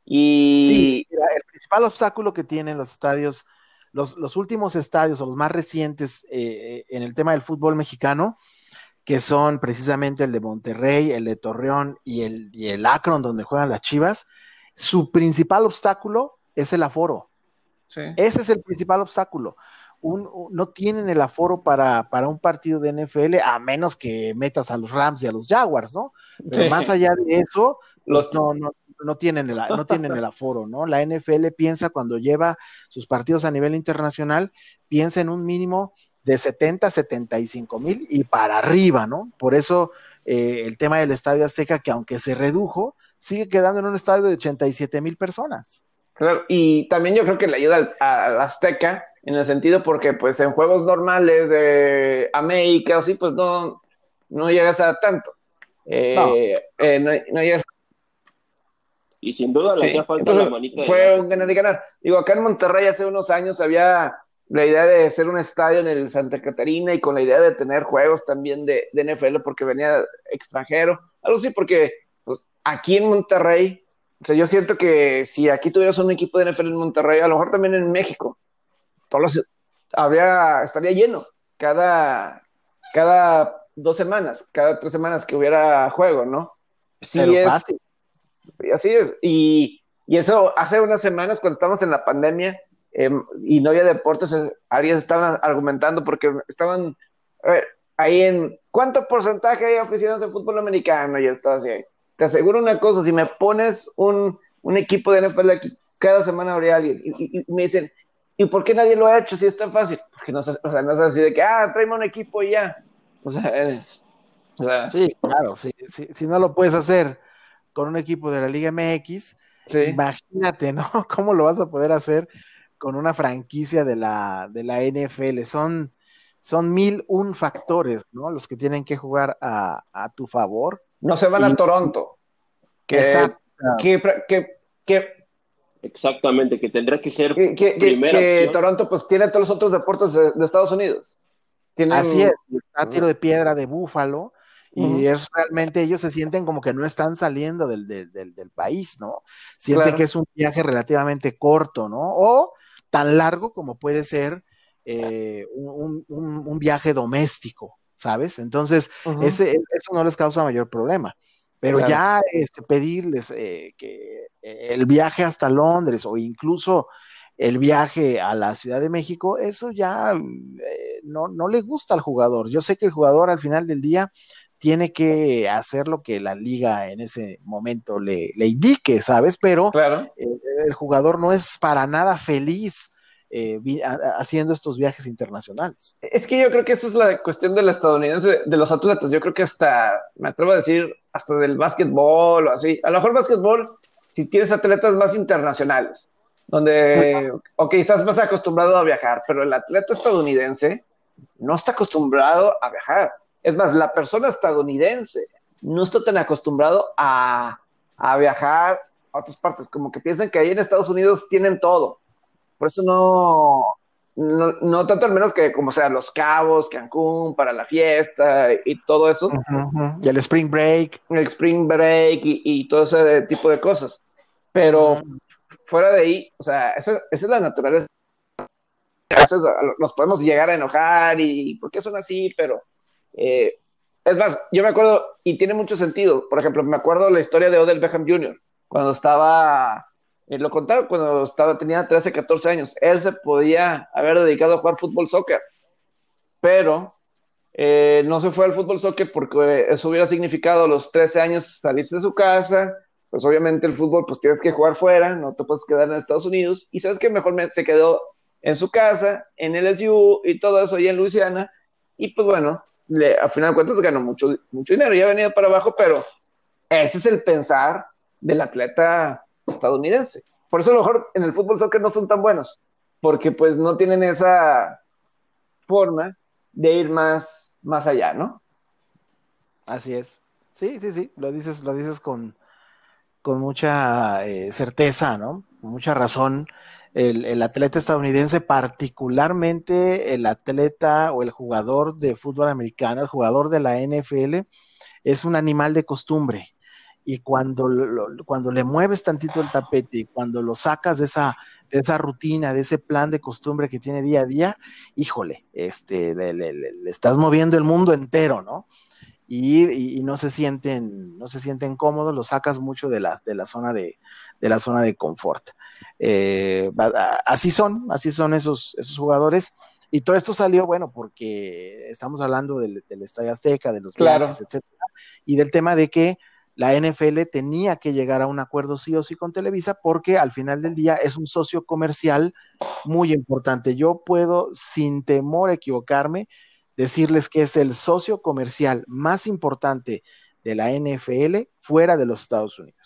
Y sí, mira, el principal obstáculo que tienen los estadios los, los, últimos estadios o los más recientes eh, en el tema del fútbol mexicano, que son precisamente el de Monterrey, el de Torreón y el, y el Akron, donde juegan las Chivas, su principal obstáculo es el aforo. Ese es el principal obstáculo. no tienen el aforo para, para, un partido de NFL, a menos que metas a los Rams y a los Jaguars, ¿no? Pero más allá de eso, los... no, no, no, tienen el, no tienen el aforo, ¿no? La NFL piensa cuando lleva sus partidos a nivel internacional, piensa en un mínimo de 70, 75 mil y para arriba, ¿no? Por eso eh, el tema del Estadio Azteca, que aunque se redujo, sigue quedando en un estadio de 87 mil personas. Claro, y también yo creo que le ayuda al, Azteca en el sentido porque pues en juegos normales de América o sí, pues no, no llegas a tanto. Eh, no. Eh, no, llegas y sin duda le hacía falta la manita. Fue un ganar y ganar. Digo, acá en Monterrey hace unos años había la idea de ser un estadio en el Santa Catarina y con la idea de tener juegos también de, de NFL porque venía extranjero. Algo así, porque pues, aquí en Monterrey, o sea, yo siento que si aquí tuvieras un equipo de NFL en Monterrey, a lo mejor también en México, todos habría, estaría lleno cada, cada dos semanas, cada tres semanas que hubiera juego, ¿no? Sí es. Fácil. Y así es. Y, y, eso hace unas semanas, cuando estábamos en la pandemia em, y no había deportes, alguien estaban argumentando porque estaban ahí en cuánto porcentaje hay aficionados de fútbol americano y estaba así te aseguro una cosa, si me pones un, equipo de NFL aquí, cada semana habría alguien. Y, me dicen, ¿y por qué nadie lo ha hecho si es tan fácil? Porque no, o sea, no es así de que, ah, tráeme un equipo y ya. O sea, eh, sí, claro, si no lo puedes hacer con un equipo de la Liga MX, imagínate, ¿no? ¿Cómo lo vas a poder hacer con una franquicia de la, de la NFL? Son, son mil un factores, ¿no? Los que tienen que jugar a, a tu favor no se van a Toronto. Que, Exacto. Exactamente, que tendrá que ser que, que Toronto pues tiene todos los otros deportes de, Estados Unidos. Así es, está tiro de piedra de búfalo y es realmente ellos se sienten como que no están saliendo del, país, ¿no? Sienten que es un viaje relativamente corto, ¿no? O tan largo como puede ser eh, un, viaje doméstico, ¿sabes? Entonces, ese, eso no les causa mayor problema. Pero ya este, pedirles eh, que eh, el viaje hasta Londres o incluso el viaje a la Ciudad de México, eso ya eh, no, no le gusta al jugador. Yo sé que el jugador al final del día tiene que hacer lo que la liga en ese momento le, le indique, ¿sabes? Pero el jugador no es para nada feliz eh, haciendo estos viajes internacionales. Es que yo creo que esa es la cuestión de la estadounidense, de los atletas. Yo creo que hasta, me atrevo a decir, hasta del básquetbol o así. A lo mejor básquetbol, si tienes atletas más internacionales, donde, ok, estás más acostumbrado a viajar, pero el atleta estadounidense no está acostumbrado a viajar. Es más, la persona estadounidense no está tan acostumbrado a, a viajar a otras partes, como que piensan que ahí en Estados Unidos tienen todo por eso no, no, tanto al menos que como sea Los Cabos, Cancún, para la fiesta y todo eso. Y el Spring Break. El Spring Break y, todo ese tipo de cosas. Pero fuera de ahí, o sea, esa, es la naturaleza. A veces nos podemos llegar a enojar y por qué son así, pero eh, es más, yo me acuerdo, y tiene mucho sentido, por ejemplo, me acuerdo la historia de Odell Beckham Jr., cuando estaba eh, lo contaba cuando estaba, tenía 13, 14 años. Él se podía haber dedicado a jugar fútbol soccer, pero eh, no se fue al fútbol soccer porque eso hubiera significado a los 13 años salirse de su casa. Pues obviamente el fútbol, pues tienes que jugar fuera, no te puedes quedar en Estados Unidos. Y sabes que mejor se quedó en su casa, en LSU y todo eso, y en Luisiana. Y pues bueno, le, a final de cuentas ganó mucho, mucho dinero, ya venía para abajo, pero ese es el pensar del atleta estadounidense. Por eso a lo mejor en el fútbol soccer no son tan buenos, porque pues no tienen esa forma de ir más, más allá, ¿no? Así es. Sí, sí, sí, lo dices, lo dices con, con mucha eh, certeza, ¿no? Con mucha razón. El, atleta estadounidense, particularmente el atleta o el jugador de fútbol americano, el jugador de la NFL, es un animal de costumbre y cuando, cuando le mueves tantito el tapete y cuando lo sacas de esa, de esa rutina, de ese plan de costumbre que tiene día a día, híjole, este, le, estás moviendo el mundo entero, ¿no? y, no se sienten, no se sienten cómodos, los sacas mucho de la, de la zona de, de la zona de confort. Eh, así son, así son esos, esos jugadores. Y todo esto salió, bueno, porque estamos hablando del, Estadio Azteca, de los claro. etcétera, y del tema de que la NFL tenía que llegar a un acuerdo sí o sí con Televisa porque al final del día es un socio comercial muy importante. Yo puedo, sin temor a equivocarme, decirles que es el socio comercial más importante de la NFL fuera de los Estados Unidos.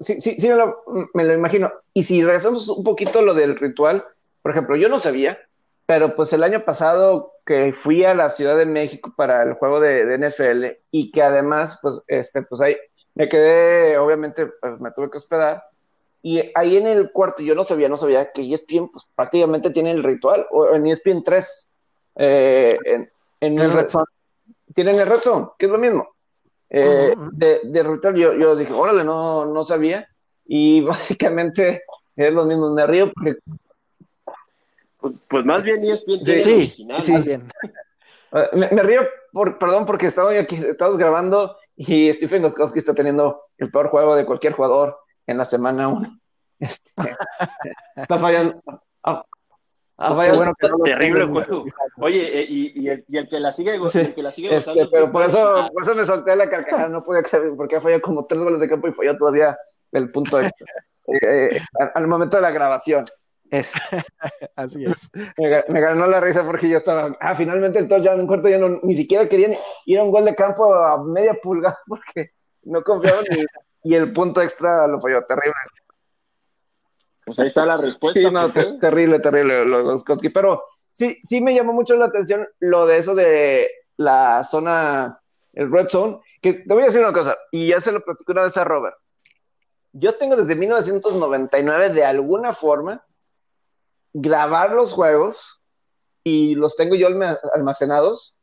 Sí, sí, sí me lo, imagino. Y si regresamos un poquito a lo del ritual, por ejemplo, yo no sabía, pero pues el año pasado que fui a la Ciudad de México para el juego de, NFL y que además, pues, este, pues ahí me quedé, obviamente, pues, me tuve que hospedar. Y ahí en el cuarto, yo no sabía, no sabía que ESPN, pues prácticamente tiene el ritual, o en ESPN 3, eh, en, el Red Zone. Tienen el Red Zone, que es lo mismo. Eh, de, de ritual, yo, yo dije, órale, no, no sabía. Y básicamente es lo mismo. Me río porque pues, pues, más bien ESPN tiene sí, original. Sí, más bien. Ah, me, río, por, perdón, porque estaba aquí, estamos grabando y Stephen Goskowski está teniendo el peor juego de cualquier jugador en la semana 1. Este, está fallando. Ah, ah bueno, terrible juego. Oye, eh, y, y, el, y, el, que la sigue, el que la sigue este, pero por eso, por eso me solté la carcajada, no podía creer, porque falló como tres goles de campo y falló todavía el punto extra. Eh, eh, al momento de la grabación. Es. Así es. Me, ganó la risa porque yo estaba. Ah, finalmente el touchdown en cuarto ya no, ni siquiera querían ir a un gol de campo a media pulgada porque no confiaban ni, y el punto extra lo falló. Terrible. Pues ahí está la respuesta. Sí, no, terrible, terrible lo de Pero sí, sí me llamó mucho la atención lo de eso de la zona, el red zone. Que te voy a decir una cosa, y ya se lo platicó una vez a Robert. Yo tengo desde 1999 de alguna forma grabar los juegos y los tengo yo almacenados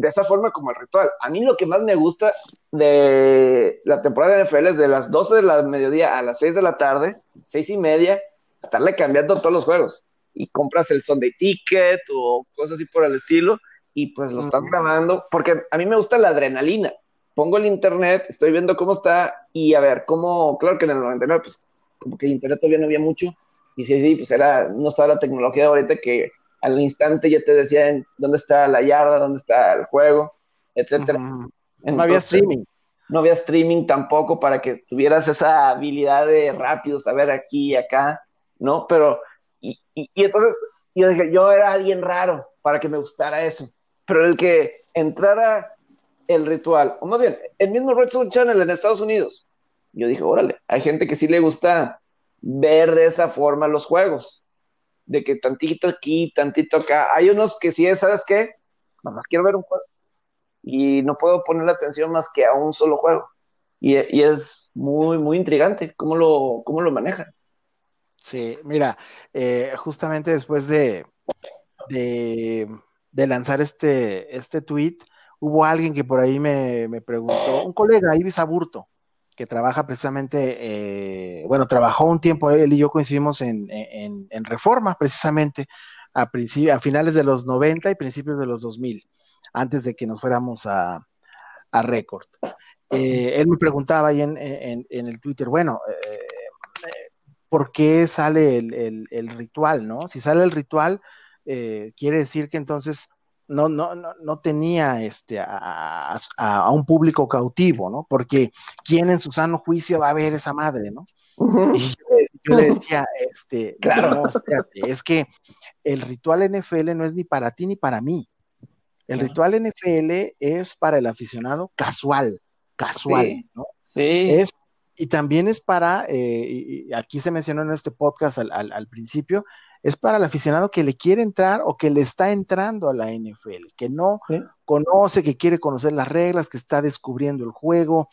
de esa forma como el ritual. A mí lo que más me gusta de la temporada de NFL es de las 12 de la mediodía a las 6 de la tarde, 6 y media, estarle cambiando todos los juegos. Y compras el Sunday Ticket o cosas así por el estilo y pues lo estás grabando porque a mí me gusta la adrenalina. Pongo el internet, estoy viendo cómo está y a ver, cómo, claro que en el 99 pues como que internet todavía no había mucho, y sí, sí, pues era, no estaba la tecnología de ahorita que al instante ya te decían dónde está la yarda, dónde está el juego, etcétera. no había streaming. No había streaming tampoco para que tuvieras esa habilidad de rápido saber aquí y acá, ¿no? Pero, y, y, entonces yo dije, yo era alguien raro para que me gustara eso. Pero el que entrara el ritual, o más bien, el mismo Red Channel en Estados Unidos, yo dije, órale, hay gente que sí le gusta ver de esa forma los juegos. De que tantito aquí, tantito acá. Hay unos que sí, ¿sabes qué? Nada más quiero ver un juego. Y no puedo poner la atención más que a un solo juego. Y, es muy, muy intrigante cómo lo, cómo lo manejan. Sí, mira, eh, justamente después de, de, lanzar este, este tweet, hubo alguien que por ahí me, me preguntó, un colega, Ibis Aburto, que trabaja precisamente, eh, bueno, trabajó un tiempo, él y yo coincidimos en, Reforma, precisamente, a, a finales de los 90 y principios de los 2000, antes de que nos fuéramos a, a Record. Eh, él me preguntaba ahí en, el Twitter, bueno, eh, ¿por qué sale el, el, ritual, no? Si sale el ritual, quiere decir que entonces no, no, no, no tenía este, a, un público cautivo, ¿no? Porque ¿quién en su sano juicio va a ver esa madre, ¿no? Y yo, le decía, este, claro, es que el ritual NFL no es ni para ti ni para mí. El ritual NFL es para el aficionado casual, casual, ¿no? Sí. Es, y también es para, eh, y aquí se mencionó en este podcast al, al principio, es para el aficionado que le quiere entrar o que le está entrando a la NFL, que no conoce, que quiere conocer las reglas, que está descubriendo el juego,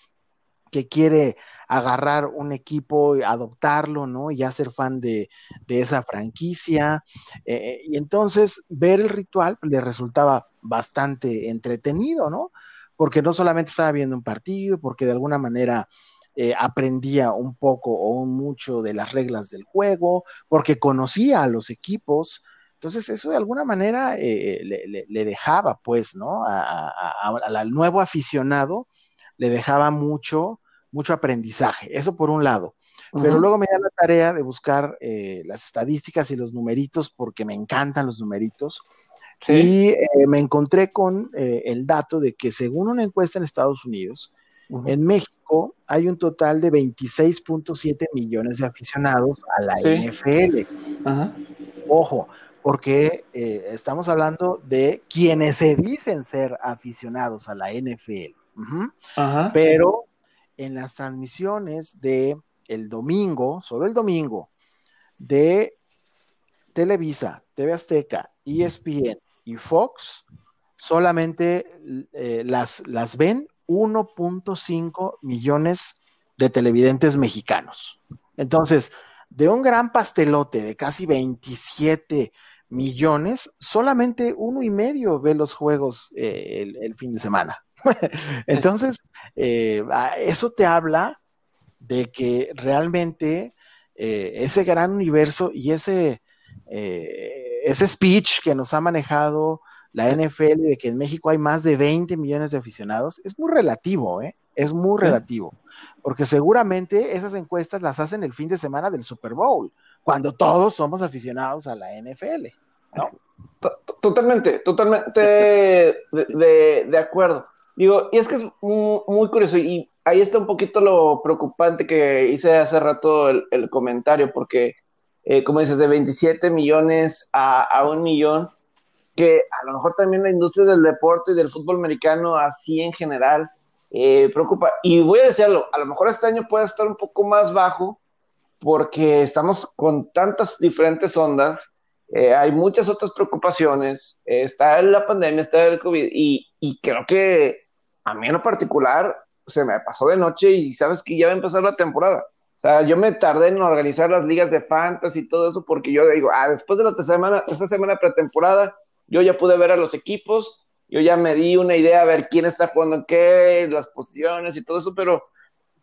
que quiere agarrar un equipo, adoptarlo, ¿no? Y ya ser fan de, esa franquicia. Eh, y entonces ver el ritual le resultaba bastante entretenido, ¿no? Porque no solamente estaba viendo un partido, porque de alguna manera eh, aprendía un poco o mucho de las reglas del juego, porque conocía a los equipos, Entonces, eso de alguna manera eh, le, dejaba, pues, ¿no? al nuevo aficionado le dejaba mucho, mucho aprendizaje. Eso por un lado. Pero luego me da la tarea de buscar eh, las estadísticas y los numeritos, porque me encantan los numeritos. Y eh, me encontré con el dato de que según una encuesta en Estados Unidos, en México hay un total de 26.7 millones de aficionados a la NFL. Ojo, porque eh, estamos hablando de quienes se dicen ser aficionados a la NFL. Pero en las transmisiones de el domingo, solo el domingo, de Televisa, TV Azteca, ESPN y Fox, solamente eh, las, las ven 1.5 millones de televidentes mexicanos. Entonces, de un gran pastelote de casi 27 millones, solamente uno y medio ve los juegos eh, el, fin de semana. Entonces, eh, eso te habla de que realmente eh, ese gran universo y ese, ese speech que nos ha manejado la NFL de que en México hay más de 20 millones de aficionados es muy relativo, ¿eh? Es muy relativo, porque seguramente esas encuestas las hacen el fin de semana del Super Bowl cuando todos somos aficionados a la NFL, ¿no? Totalmente, totalmente de, acuerdo. Digo, y es que es muy, curioso, y ahí está un poquito lo preocupante que hice hace rato el, comentario, porque, eh, como dices, de 27 millones a, un millón, que a lo mejor también la industria del deporte y del fútbol americano, así en general, eh, preocupa. Y voy a decirlo, a lo mejor este año puede estar un poco más bajo, porque estamos con tantas diferentes ondas, eh, hay muchas otras preocupaciones, eh, está la pandemia, está el COVID, y, y, creo que a mí en lo particular se me pasó de noche y sabes que ya va a empezar la temporada. O sea, yo me tardé en organizar las ligas de fantasy y todo eso porque yo digo, ah, después de la semana, esta semana pretemporada, yo ya pude ver a los equipos, yo ya me di una idea a ver quién está jugando en qué, las posiciones y todo eso, pero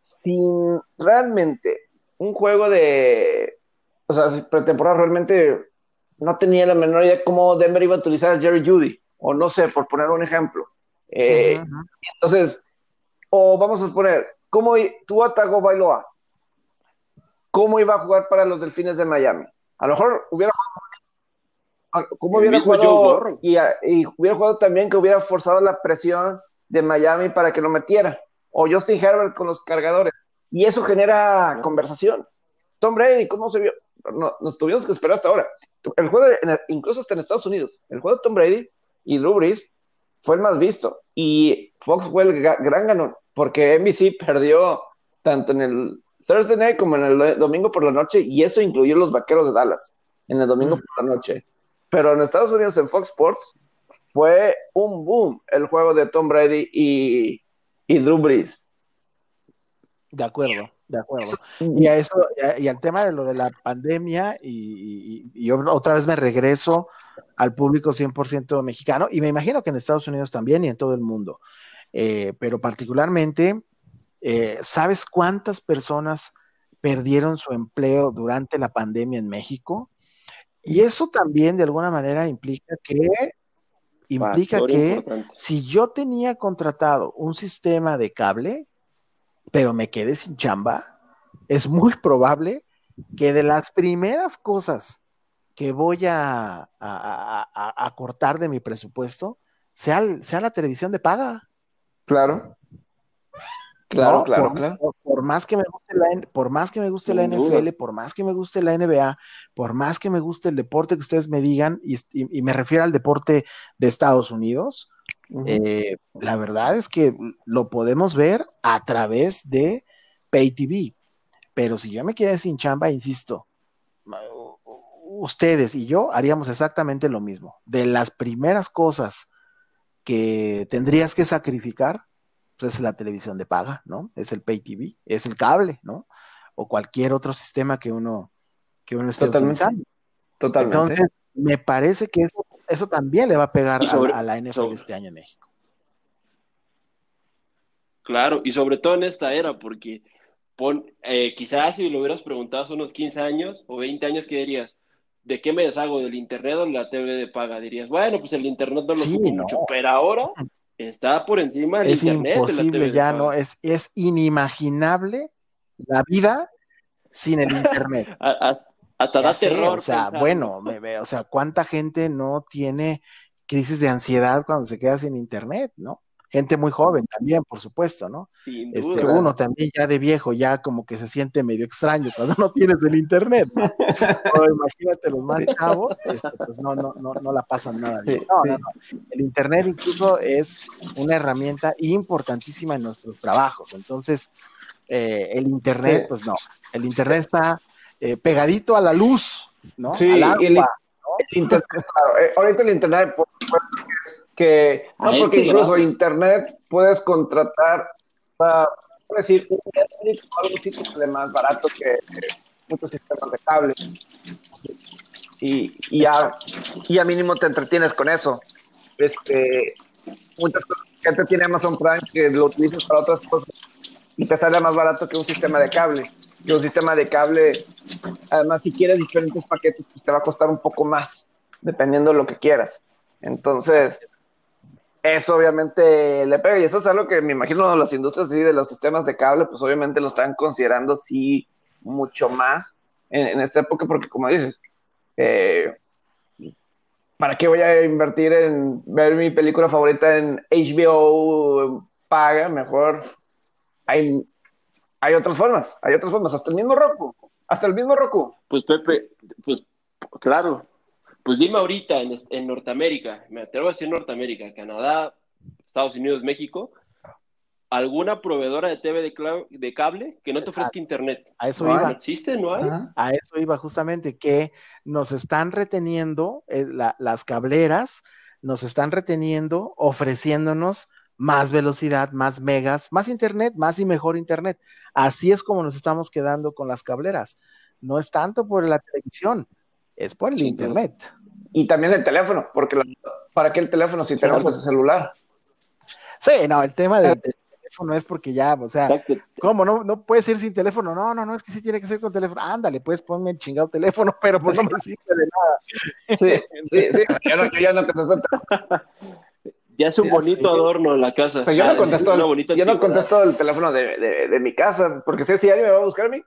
sin realmente un juego de, o sea, pretemporada realmente no tenía la menor idea cómo Denver iba a utilizar a Jerry Judy, o no sé, por poner un ejemplo. Eh, entonces, o vamos a poner, ¿cómo tú Atago Bailoa? ¿Cómo iba a jugar para los Delfines de Miami? A lo mejor hubiera jugado, ¿cómo hubiera jugado? Y, y, hubiera jugado también que hubiera forzado la presión de Miami para que lo metiera. O Justin Herbert con los cargadores. Y eso genera conversación. Tom Brady, ¿cómo se vio? No, nos tuvimos que esperar hasta ahora. El juego, incluso hasta en Estados Unidos, el juego de Tom Brady y Drew Brees fue el más visto. Y Fox fue el gran ganón, porque NBC perdió tanto en el Thursday night como en el domingo por la noche, y eso incluyó los vaqueros de Dallas en el domingo por la noche. Pero en Estados Unidos, en Fox Sports, fue un boom el juego de Tom Brady y, y Drew Brees. De acuerdo, de acuerdo. Y a eso, y al tema de lo de la pandemia, y, otra vez me regreso al público 100% mexicano, y me imagino que en Estados Unidos también y en todo el mundo, eh, pero particularmente, eh, ¿sabes cuántas personas perdieron su empleo durante la pandemia en México? Y eso también de alguna manera implica que implica que si yo tenía contratado un sistema de cable, pero me quedé sin chamba, es muy probable que de las primeras cosas que voy a, cortar de mi presupuesto sea, sea la televisión de paga. Claro. Claro, claro, por, claro. Por, más que me guste la, por más que me guste la NFL, por más que me guste la NBA, por más que me guste el deporte que ustedes me digan, y me refiero al deporte de Estados Unidos, eh, la verdad es que lo podemos ver a través de Pay TV. Pero si yo me quedé sin chamba, insisto, ustedes y yo haríamos exactamente lo mismo. De las primeras cosas que tendrías que sacrificar, es la televisión de paga, ¿no? Es el Pay TV, es el cable, ¿no? O cualquier otro sistema que uno, que uno esté utilizando. Totalmente. Entonces, me parece que eso eso también le va a pegar a, la NFL este año en México. Claro, y sobre todo en esta era, porque pon, eh, quizás si lo hubieras preguntado hace unos 15 años o 20 años, ¿qué dirías? ¿de qué me deshago? ¿Del internet o la TV de paga? Dirías, bueno, pues el internet no lo sí, mucho, pero ahora está por encima del es internet. Imposible ya, ¿no? Es, es inimaginable la vida sin el internet. hasta da terror. O sea, bueno, me, o sea, ¿cuánta gente no tiene crisis de ansiedad cuando se queda sin internet, no? Gente muy joven también, por supuesto, ¿no? Este, uno también ya de viejo, ya como que se siente medio extraño cuando no tienes el internet, ¿no? imagínate los más chavos, este, pues no, no, no, no la pasan nada bien. No, no, no. El internet incluso es una herramienta importantísima en nuestros trabajos. Entonces, eh, el internet, pues no. El internet está eh, pegadito a la luz, ¿no? Sí, agua, el, internet, claro. Eh, ahorita el internet, por supuesto, es que no porque incluso internet puedes contratar para decir un Netflix o algo así que sale más barato que, muchos sistemas de cable. Y, y ya y a mínimo te entretienes con eso. Este muchas gente tiene Amazon Prime que lo utilizas para otras cosas y te sale más barato que un sistema de cable. Y un sistema de cable además si quieres diferentes paquetes pues te va a costar un poco más dependiendo de lo que quieras. Entonces eso obviamente le pega y eso es algo que me imagino las industrias sí, de los sistemas de cable, pues obviamente lo están considerando sí mucho más en, esta época porque como dices, eh, ¿para qué voy a invertir en ver mi película favorita en HBO paga? Mejor hay, hay otras formas, hay otras formas, hasta el mismo Roku, hasta el mismo Roku. Pues Pepe, pues claro, pues dime ahorita en, Norteamérica, me atrevo a decir Norteamérica, Canadá, Estados Unidos, México, alguna proveedora de TV de, cable que no te ofrezca internet. A eso iba. ¿No existe? ¿No hay? A eso iba justamente, que nos están reteniendo, eh, las cableras nos están reteniendo, ofreciéndonos más velocidad, más megas, más internet, más y mejor internet. Así es como nos estamos quedando con las cableras. No es tanto por la televisión, es por el internet. Y también el teléfono, porque ¿para qué el teléfono si tenemos ese celular? Sí, no, el tema del, teléfono es porque ya, o sea, ¿cómo? No, no puedes ir sin teléfono. No, no, no, es que sí tiene que ser con teléfono. Ándale, pues ponme el chingado teléfono, pero pues no me sirve de nada. Sí, sí, sí, yo, no, yo ya no contesto. Ya es un bonito adorno en la casa. O sea, yo no contesto, el, yo no contesto el teléfono de, de, de, mi casa, porque sé si alguien me va a buscar a mí.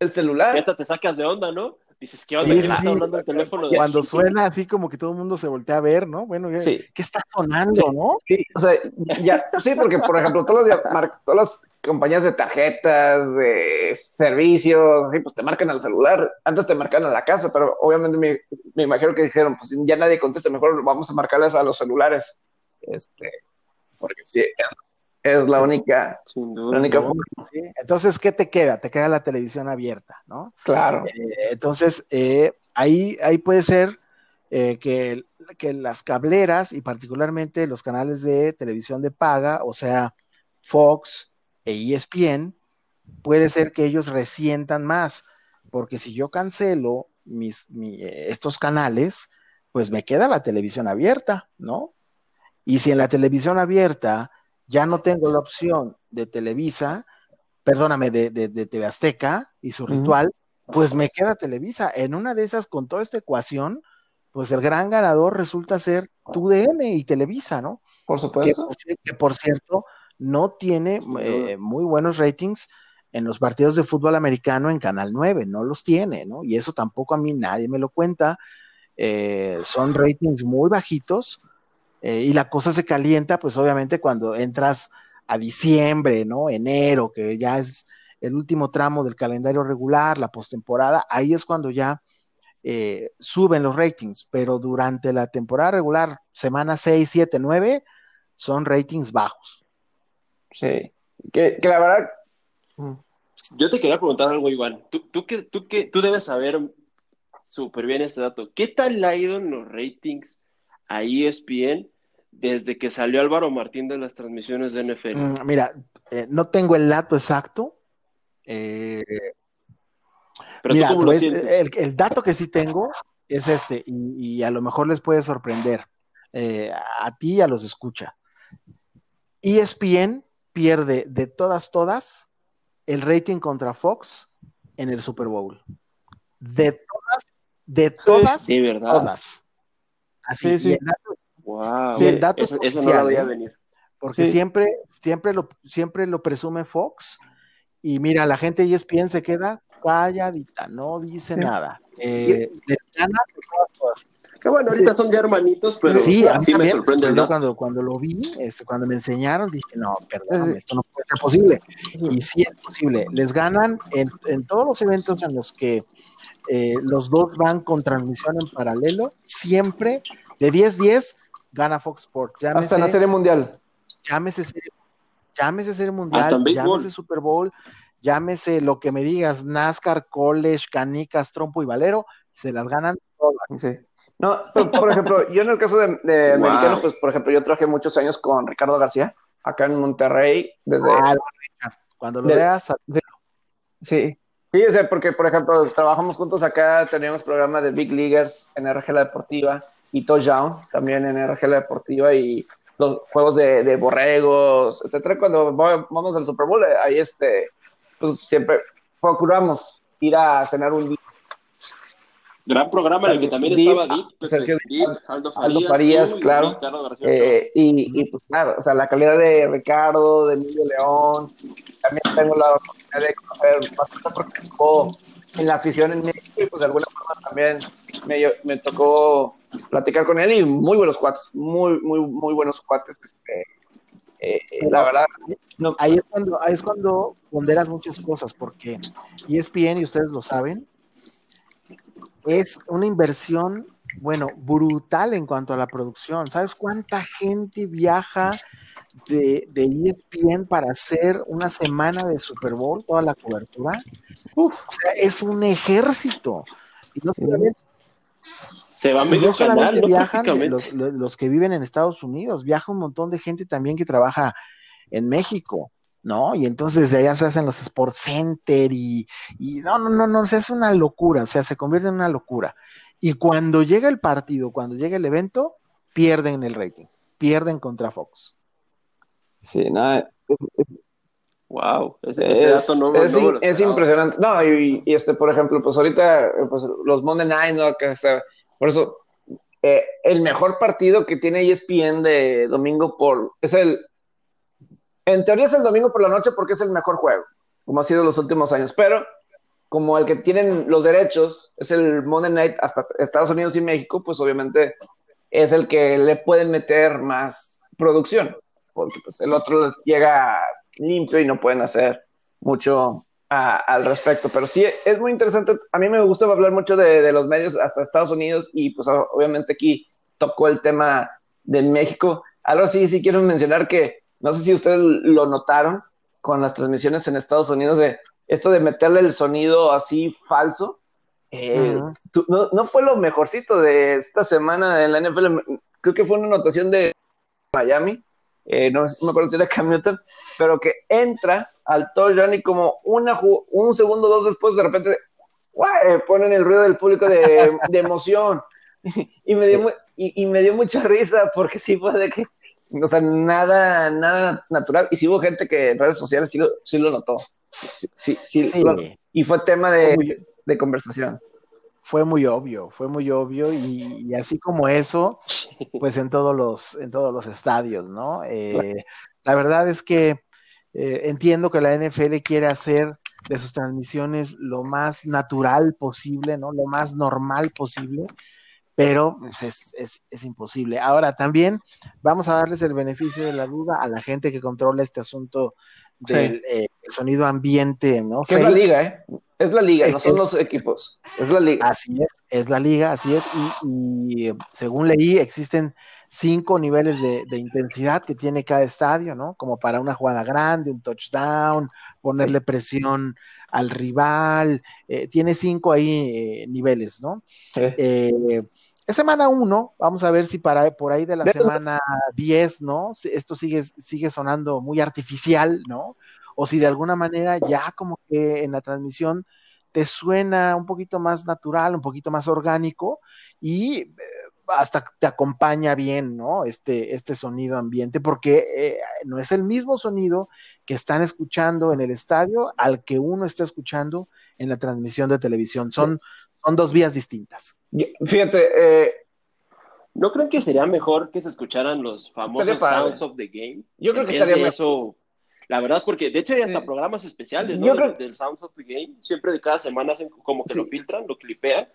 El celular. Y hasta te sacas de onda, ¿no? Dices, ¿qué onda? está hablando el teléfono? Cuando suena así como que todo el mundo se voltea a ver, ¿no? Bueno, ¿qué está sonando, no? Sí, o sea, ya, sí, porque por ejemplo, todas las, todas las compañías de tarjetas, de servicios, así, pues te marcan al celular. Antes te marcan a la casa, pero obviamente me, me imagino que dijeron, pues ya nadie contesta, mejor vamos a marcarles a los celulares. Este, porque sí, es la única, única forma. Entonces, ¿qué te queda? Te queda la televisión abierta, ¿no? Claro. Eh, entonces, eh, ahí, ahí puede ser eh, que, que, las cableras y particularmente los canales de televisión de paga, o sea, Fox e ESPN, puede ser que ellos resientan más, porque si yo cancelo mis, estos canales, pues me queda la televisión abierta, ¿no? Y si en la televisión abierta ya no tengo la opción de Televisa, perdóname, de, de, TV Azteca y su ritual, pues me queda Televisa. En una de esas, con toda esta ecuación, pues el gran ganador resulta ser TUDN y Televisa, ¿no? Por supuesto. Que, por cierto, no tiene eh, muy buenos ratings en los partidos de fútbol americano en Canal 9, no los tiene, ¿no? Y eso tampoco a mí nadie me lo cuenta. Eh, son ratings muy bajitos eh, y la cosa se calienta, pues obviamente cuando entras a diciembre, ¿no? Enero, que ya es el último tramo del calendario regular, la postemporada, ahí es cuando ya eh, suben los ratings, pero durante la temporada regular, semana 6, 7, 9, son ratings bajos. Sí, que, la verdad... Mm. Yo te quería preguntar algo, Iván. Tú, tú, que, tú, que, tú debes saber súper bien este dato. ¿Qué tal ha ido en los ratings a ESPN desde que salió Álvaro Martín de las transmisiones de NFL? Mm, mira, eh, no tengo el dato exacto. Eh, Pero mira, el, dato que sí tengo es este, y, a lo mejor les puede sorprender eh, a ti y a los escucha. ESPN pierde de todas, todas el rating contra Fox en el Super Bowl. De todas, De todas, sí, ¿verdad? todas. Así, sí, sí. wow. y el dato eso, eso no lo voy a ¿eh? venir. Porque siempre, siempre lo, siempre lo presume Fox. Y mira, la gente de ESPN se queda calladita, no dice nada. Eh, les gana todas, todas. Que bueno, ahorita son ya hermanitos, pero sí, a mí sí me sorprende. Yo ¿no? cuando, cuando lo vi, este, cuando me enseñaron, dije, no, perdón, esto no puede ser posible. Y sí es posible. Les ganan en, en todos los eventos en los que eh, los dos van con transmisión en paralelo, siempre de 10-10 gana Fox Sports. Llámese, Hasta en la Serie Mundial. Llámese Serie, llámese serie Mundial, llámese Super Bowl, llámese lo que me digas, NASCAR, College, Canicas, Trompo y Valero, se las ganan todas. Sí. No, pero, por ejemplo, yo en el caso de, de Wow. americanos, pues por ejemplo, yo trabajé muchos años con Ricardo García, acá en Monterrey, desde... Ah, cuando lo de- veas, Sí. Sí, sea, porque por ejemplo, trabajamos juntos acá, teníamos programa de Big Leaguers en RG La Deportiva y Touchdown también en RG La Deportiva y los juegos de, de borregos, etcétera. Cuando va- vamos al Super Bowl, ahí este, pues siempre procuramos ir a cenar un día. Gran programa en el que también Deep, estaba Deep, Sergio Deep, Aldo Farías, Aldo Farías, tú y claro. García Eh, y, y, pues claro, o sea, la calidad de Ricardo, de Emilio León, también tengo la de conocer bastante en la afición en México y pues de alguna forma también me, me tocó platicar con él y muy buenos cuates, muy, muy, muy buenos cuates. Este, eh, eh, la verdad, no, ahí es cuando, ahí es cuando ponderas muchas cosas, porque ESPN, y ustedes lo saben, es una inversión, bueno, brutal en cuanto a la producción. ¿Sabes cuánta gente viaja de, de ESPN para hacer una semana de Super Bowl, toda la cobertura? Uf. O sea, es un ejército. Y no solamente, Se va medio no solamente viajan los, los- los que viven en Estados Unidos, viaja un montón de gente también que trabaja en México, ¿no? Y entonces desde allá se hacen los Sports Center y, y no, no, no, no, se hace una locura, o sea, se convierte en una locura. Y cuando llega el partido, cuando llega el evento, pierden el rating, pierden contra Fox. sí, nada, Wow, ese, es, ese dato no, es, no es impresionante. No, y, y, este, por ejemplo, pues ahorita, pues los Monday Night, ¿no? Que está, por eso, eh, el mejor partido que tiene ESPN de domingo por, es el, en teoría es el domingo por la noche porque es el mejor juego, como ha sido los últimos años, pero como el que tienen los derechos es el Monday Night hasta Estados Unidos y México, pues obviamente es el que le pueden meter más producción, porque pues el otro les llega limpio y no pueden hacer mucho al respecto. Pero sí, es muy interesante. A mí me gusta hablar mucho de, de, los medios hasta Estados Unidos y pues obviamente aquí tocó el tema de México. Algo sí, sí quiero mencionar que no sé si ustedes lo notaron con las transmisiones en Estados Unidos de esto de meterle el sonido así falso. Eh, uh -huh. tú, no, no, fue lo mejorcito de esta semana en la NFL. Creo que fue una anotación de Miami. Eh, no, no, me acuerdo si era Cam Newton, pero que entra al touchdown y como una, un segundo o dos después de repente ¡guay! ponen el ruido del público de, de emoción y me, sí. dio, y, y, me dio mucha risa porque sí fue de que o sea, nada, nada natural y sí hubo gente que en redes sociales sí lo, sí lo notó sí, sí, sí. Lo, y fue tema de, muy, de conversación fue muy obvio, fue muy obvio y, y, así como eso, pues en todos los, en todos los estadios, ¿no? Eh, la verdad es que eh, entiendo que la NFL quiere hacer de sus transmisiones lo más natural posible, ¿no? Lo más normal posible, pero pues, es, es, es, imposible. Ahora también vamos a darles el beneficio de la duda a la gente que controla este asunto del sí. eh, sonido ambiente, ¿no? Que es la liga, ¿eh? Es la liga, no son los equipos, es la liga. Así es, es la liga, así es, y, y según leí, existen cinco niveles de, de, intensidad que tiene cada estadio, ¿no? Como para una jugada grande, un touchdown, ponerle sí. presión al rival, eh, tiene cinco ahí eh, niveles, ¿no? Sí. Eh, es semana uno, vamos a ver si para por ahí de la semana 10, ¿no? Esto sigue, sigue sonando muy artificial, ¿no? o si de alguna manera ya como que en la transmisión te suena un poquito más natural, un poquito más orgánico y hasta te acompaña bien, ¿no? Este, este sonido ambiente, porque eh, no es el mismo sonido que están escuchando en el estadio al que uno está escuchando en la transmisión de televisión. Son, son dos vías distintas. Fíjate, eh, ¿no creen que sería mejor que se escucharan los famosos Sounds of the Game? Yo creo que estaría mejor. Eso, la verdad, porque de hecho hay hasta programas especiales, ¿no? Del, Sounds of the Game. Siempre de cada semana hacen como que lo filtran, lo clipean.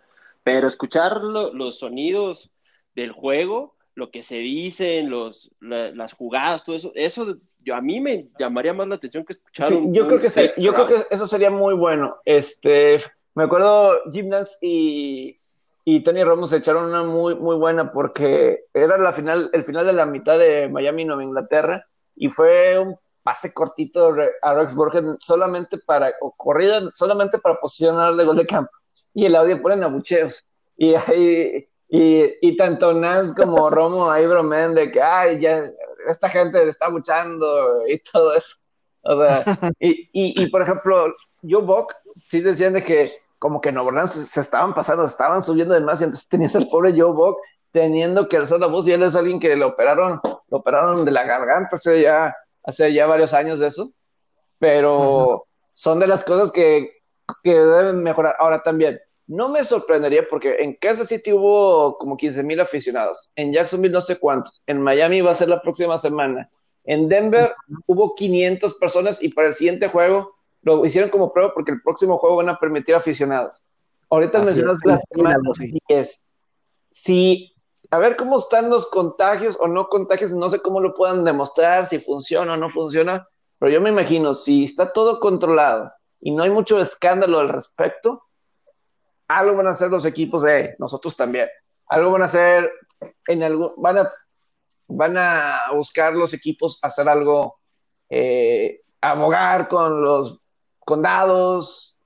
Pero escuchar los sonidos del juego, lo que se dicen, los, las jugadas, todo eso, eso yo, a mí me llamaría más la atención que escuchar yo creo que yo creo que eso sería muy bueno. Este, me acuerdo Jim y, y Tony Ramos echaron una muy muy buena porque era la final el final de la mitad de Miami Nueva Inglaterra y fue un pase cortito a Rex Borges solamente para o corrida solamente para posicionar de gol de campo y el audio ponen abucheos y ahí y, y tanto Nance como Romo ahí bromean de que ay ya esta gente está luchando y todo eso. O sea, y, y, por ejemplo, Joe Buck sí decían de que como que no, se, se estaban pasando, estaban subiendo de más y entonces tenías el pobre Joe Buck teniendo que alzar la voz y él es alguien que le operaron, lo operaron de la garganta hace ya, hace ya varios años de eso, pero son de las cosas que, que deben mejorar. Ahora también, no me sorprendería porque en Kansas City hubo como 15 mil aficionados, en Jacksonville no sé cuántos, en Miami va a ser la próxima semana, en Denver hubo 500 personas y para el siguiente juego lo hicieron como prueba porque el próximo juego van a permitir aficionados. Ahorita mencionas las semanas 10. Si, a ver cómo están los contagios o no contagios, no sé cómo lo puedan demostrar, si funciona o no funciona, pero yo me imagino, si está todo controlado y no hay mucho escándalo al respecto, algo van a hacer los equipos de nosotros también. Algo van a hacer en algo, van a, van a buscar los equipos hacer algo, eh, abogar con los condados,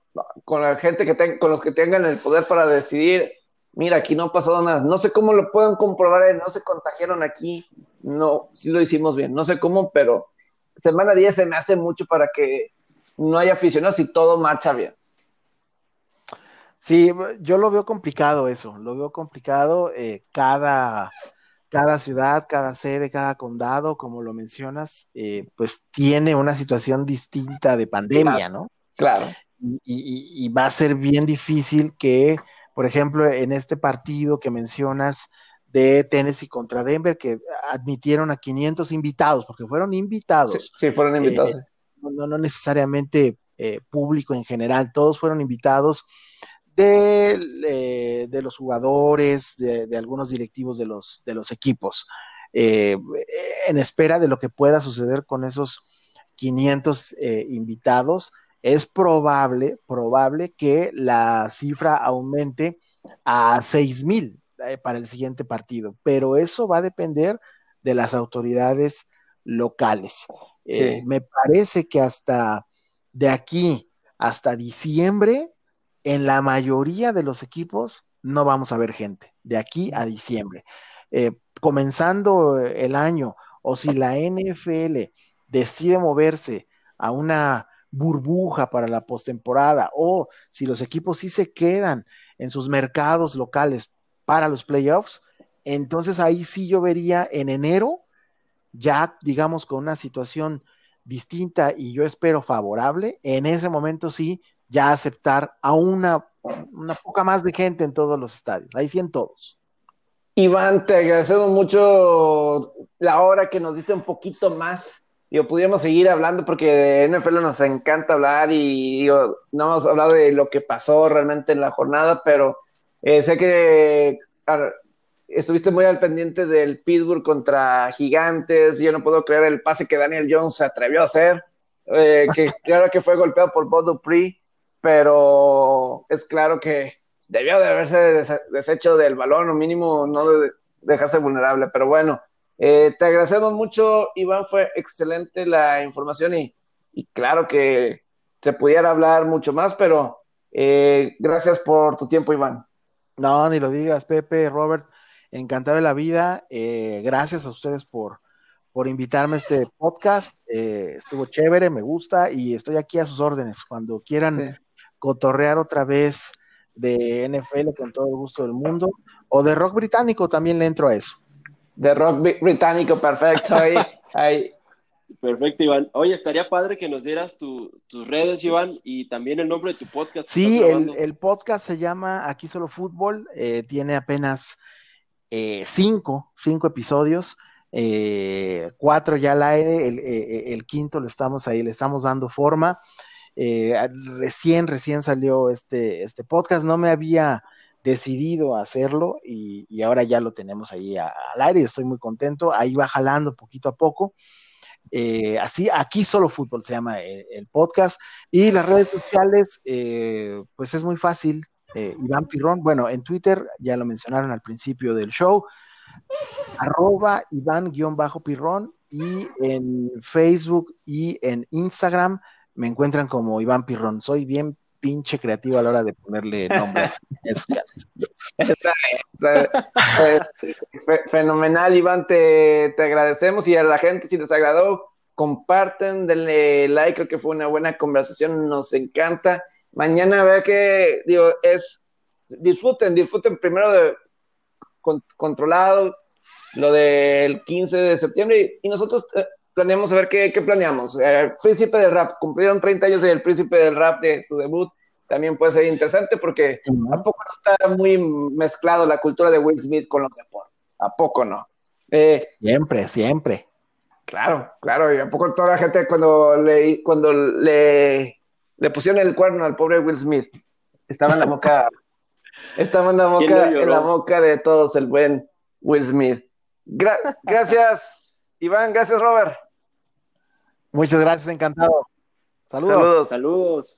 con la gente que tenga, con los que tengan el poder para decidir, mira, aquí no ha pasado nada. No sé cómo lo pueden comprobar, eh, no se contagiaron aquí, no, sí lo hicimos bien, no sé cómo, pero semana 10 se me hace mucho para que no haya aficionados y todo marcha bien. Sí, yo lo veo complicado eso, lo veo complicado. Eh, cada, cada ciudad, cada sede, cada condado, como lo mencionas, eh, pues tiene una situación distinta de pandemia, ¿no? Claro. Y, va a ser bien difícil que, por ejemplo, en este partido que mencionas de Tennessee contra Denver, que admitieron a 500 invitados, porque fueron invitados. Sí, fueron invitados. Eh, no, no, necesariamente público en general, todos fueron invitados de, de los jugadores, de, algunos directivos de los, de los equipos, eh, en espera de lo que pueda suceder con esos 500 eh, invitados. Es probable, probable que la cifra aumente a 6 mil eh, para el siguiente partido, pero eso va a depender de las autoridades locales. me parece que hasta de aquí hasta diciembre en la mayoría de los equipos no vamos a ver gente de aquí a diciembre. Eh, comenzando el año, o si la NFL decide moverse a una burbuja para la postemporada, o si los equipos sí se quedan en sus mercados locales para los playoffs, entonces ahí sí yo vería en enero, ya digamos con una situación distinta y yo espero favorable, en ese momento sí ya aceptar a una, una poca más de gente en todos los estadios, ahí sí en todos. Iván, te agradecemos mucho la hora que nos diste un poquito más. Digo, pudiéramos seguir hablando porque de NFL nos encanta hablar y digo, no hemos hablado de lo que pasó realmente en la jornada, pero eh, sé que estuviste muy al pendiente del Pittsburgh contra Gigantes. Yo no puedo creer el pase que Daniel Jones se atrevió a hacer, eh, que claro que fue golpeado por Bob Dupree pero es claro que debió de haberse deshecho del balón o mínimo no de dejarse vulnerable. Pero bueno, eh, te agradecemos mucho, Iván, fue excelente la información y, claro que se pudiera hablar mucho más, pero eh, gracias por tu tiempo, Iván. No, ni lo digas, Pepe, Robert, encantado de la vida. Eh, gracias a ustedes por, por invitarme a este podcast. estuvo chévere, me gusta y estoy aquí a sus órdenes. Cuando quieran cotorrear otra vez de NFL con todo el gusto del mundo, o de rock británico también le entro a eso. De rock británico, perfecto. Ahí, ahí. Perfecto, Iván. Oye, estaría padre que nos dieras tus redes, Iván, y también el nombre de tu podcast. Sí, el, podcast se llama Aquí Solo Fútbol, eh, tiene apenas eh, cinco, cinco episodios, eh, cuatro ya al aire, el, el, quinto lo estamos ahí, le estamos dando forma. Recién, recién salió este, este podcast, no me había decidido hacerlo y, ahora ya lo tenemos ahí al aire estoy muy contento, ahí va jalando poquito a poco. Eh, así, aquí solo fútbol se llama el, podcast. Y las redes sociales, eh, pues es muy fácil. Eh, Iván Pirrón, bueno, en Twitter, ya lo mencionaron al principio del show, arroba Iván-Pirrón y en Facebook y en Instagram me encuentran como Iván Pirrón. Soy bien pinche creativo a la hora de ponerle nombre a redes Fenomenal, Iván, te, agradecemos y a la gente si les agradó, comparten, denle like, creo que fue una buena conversación, nos encanta. Mañana a ver qué, digo, es, disfruten, disfruten primero de controlado lo del 15 de septiembre y, nosotros eh, planeamos a ver qué, planeamos. El Príncipe del Rap, cumplieron 30 años del Príncipe del Rap de su debut también puede ser interesante porque ¿a poco no está muy mezclado la cultura de Will Smith con los deportes? ¿A poco no? Eh, siempre, siempre. Claro, claro, y a poco toda la gente cuando le, cuando le, le pusieron el cuerno al pobre Will Smith, estaba en la boca, estaba en la boca, en la boca de todos el buen Will Smith. gracias, Iván, gracias, Robert. Muchas gracias, encantado. Saludos. Saludos. Saludos.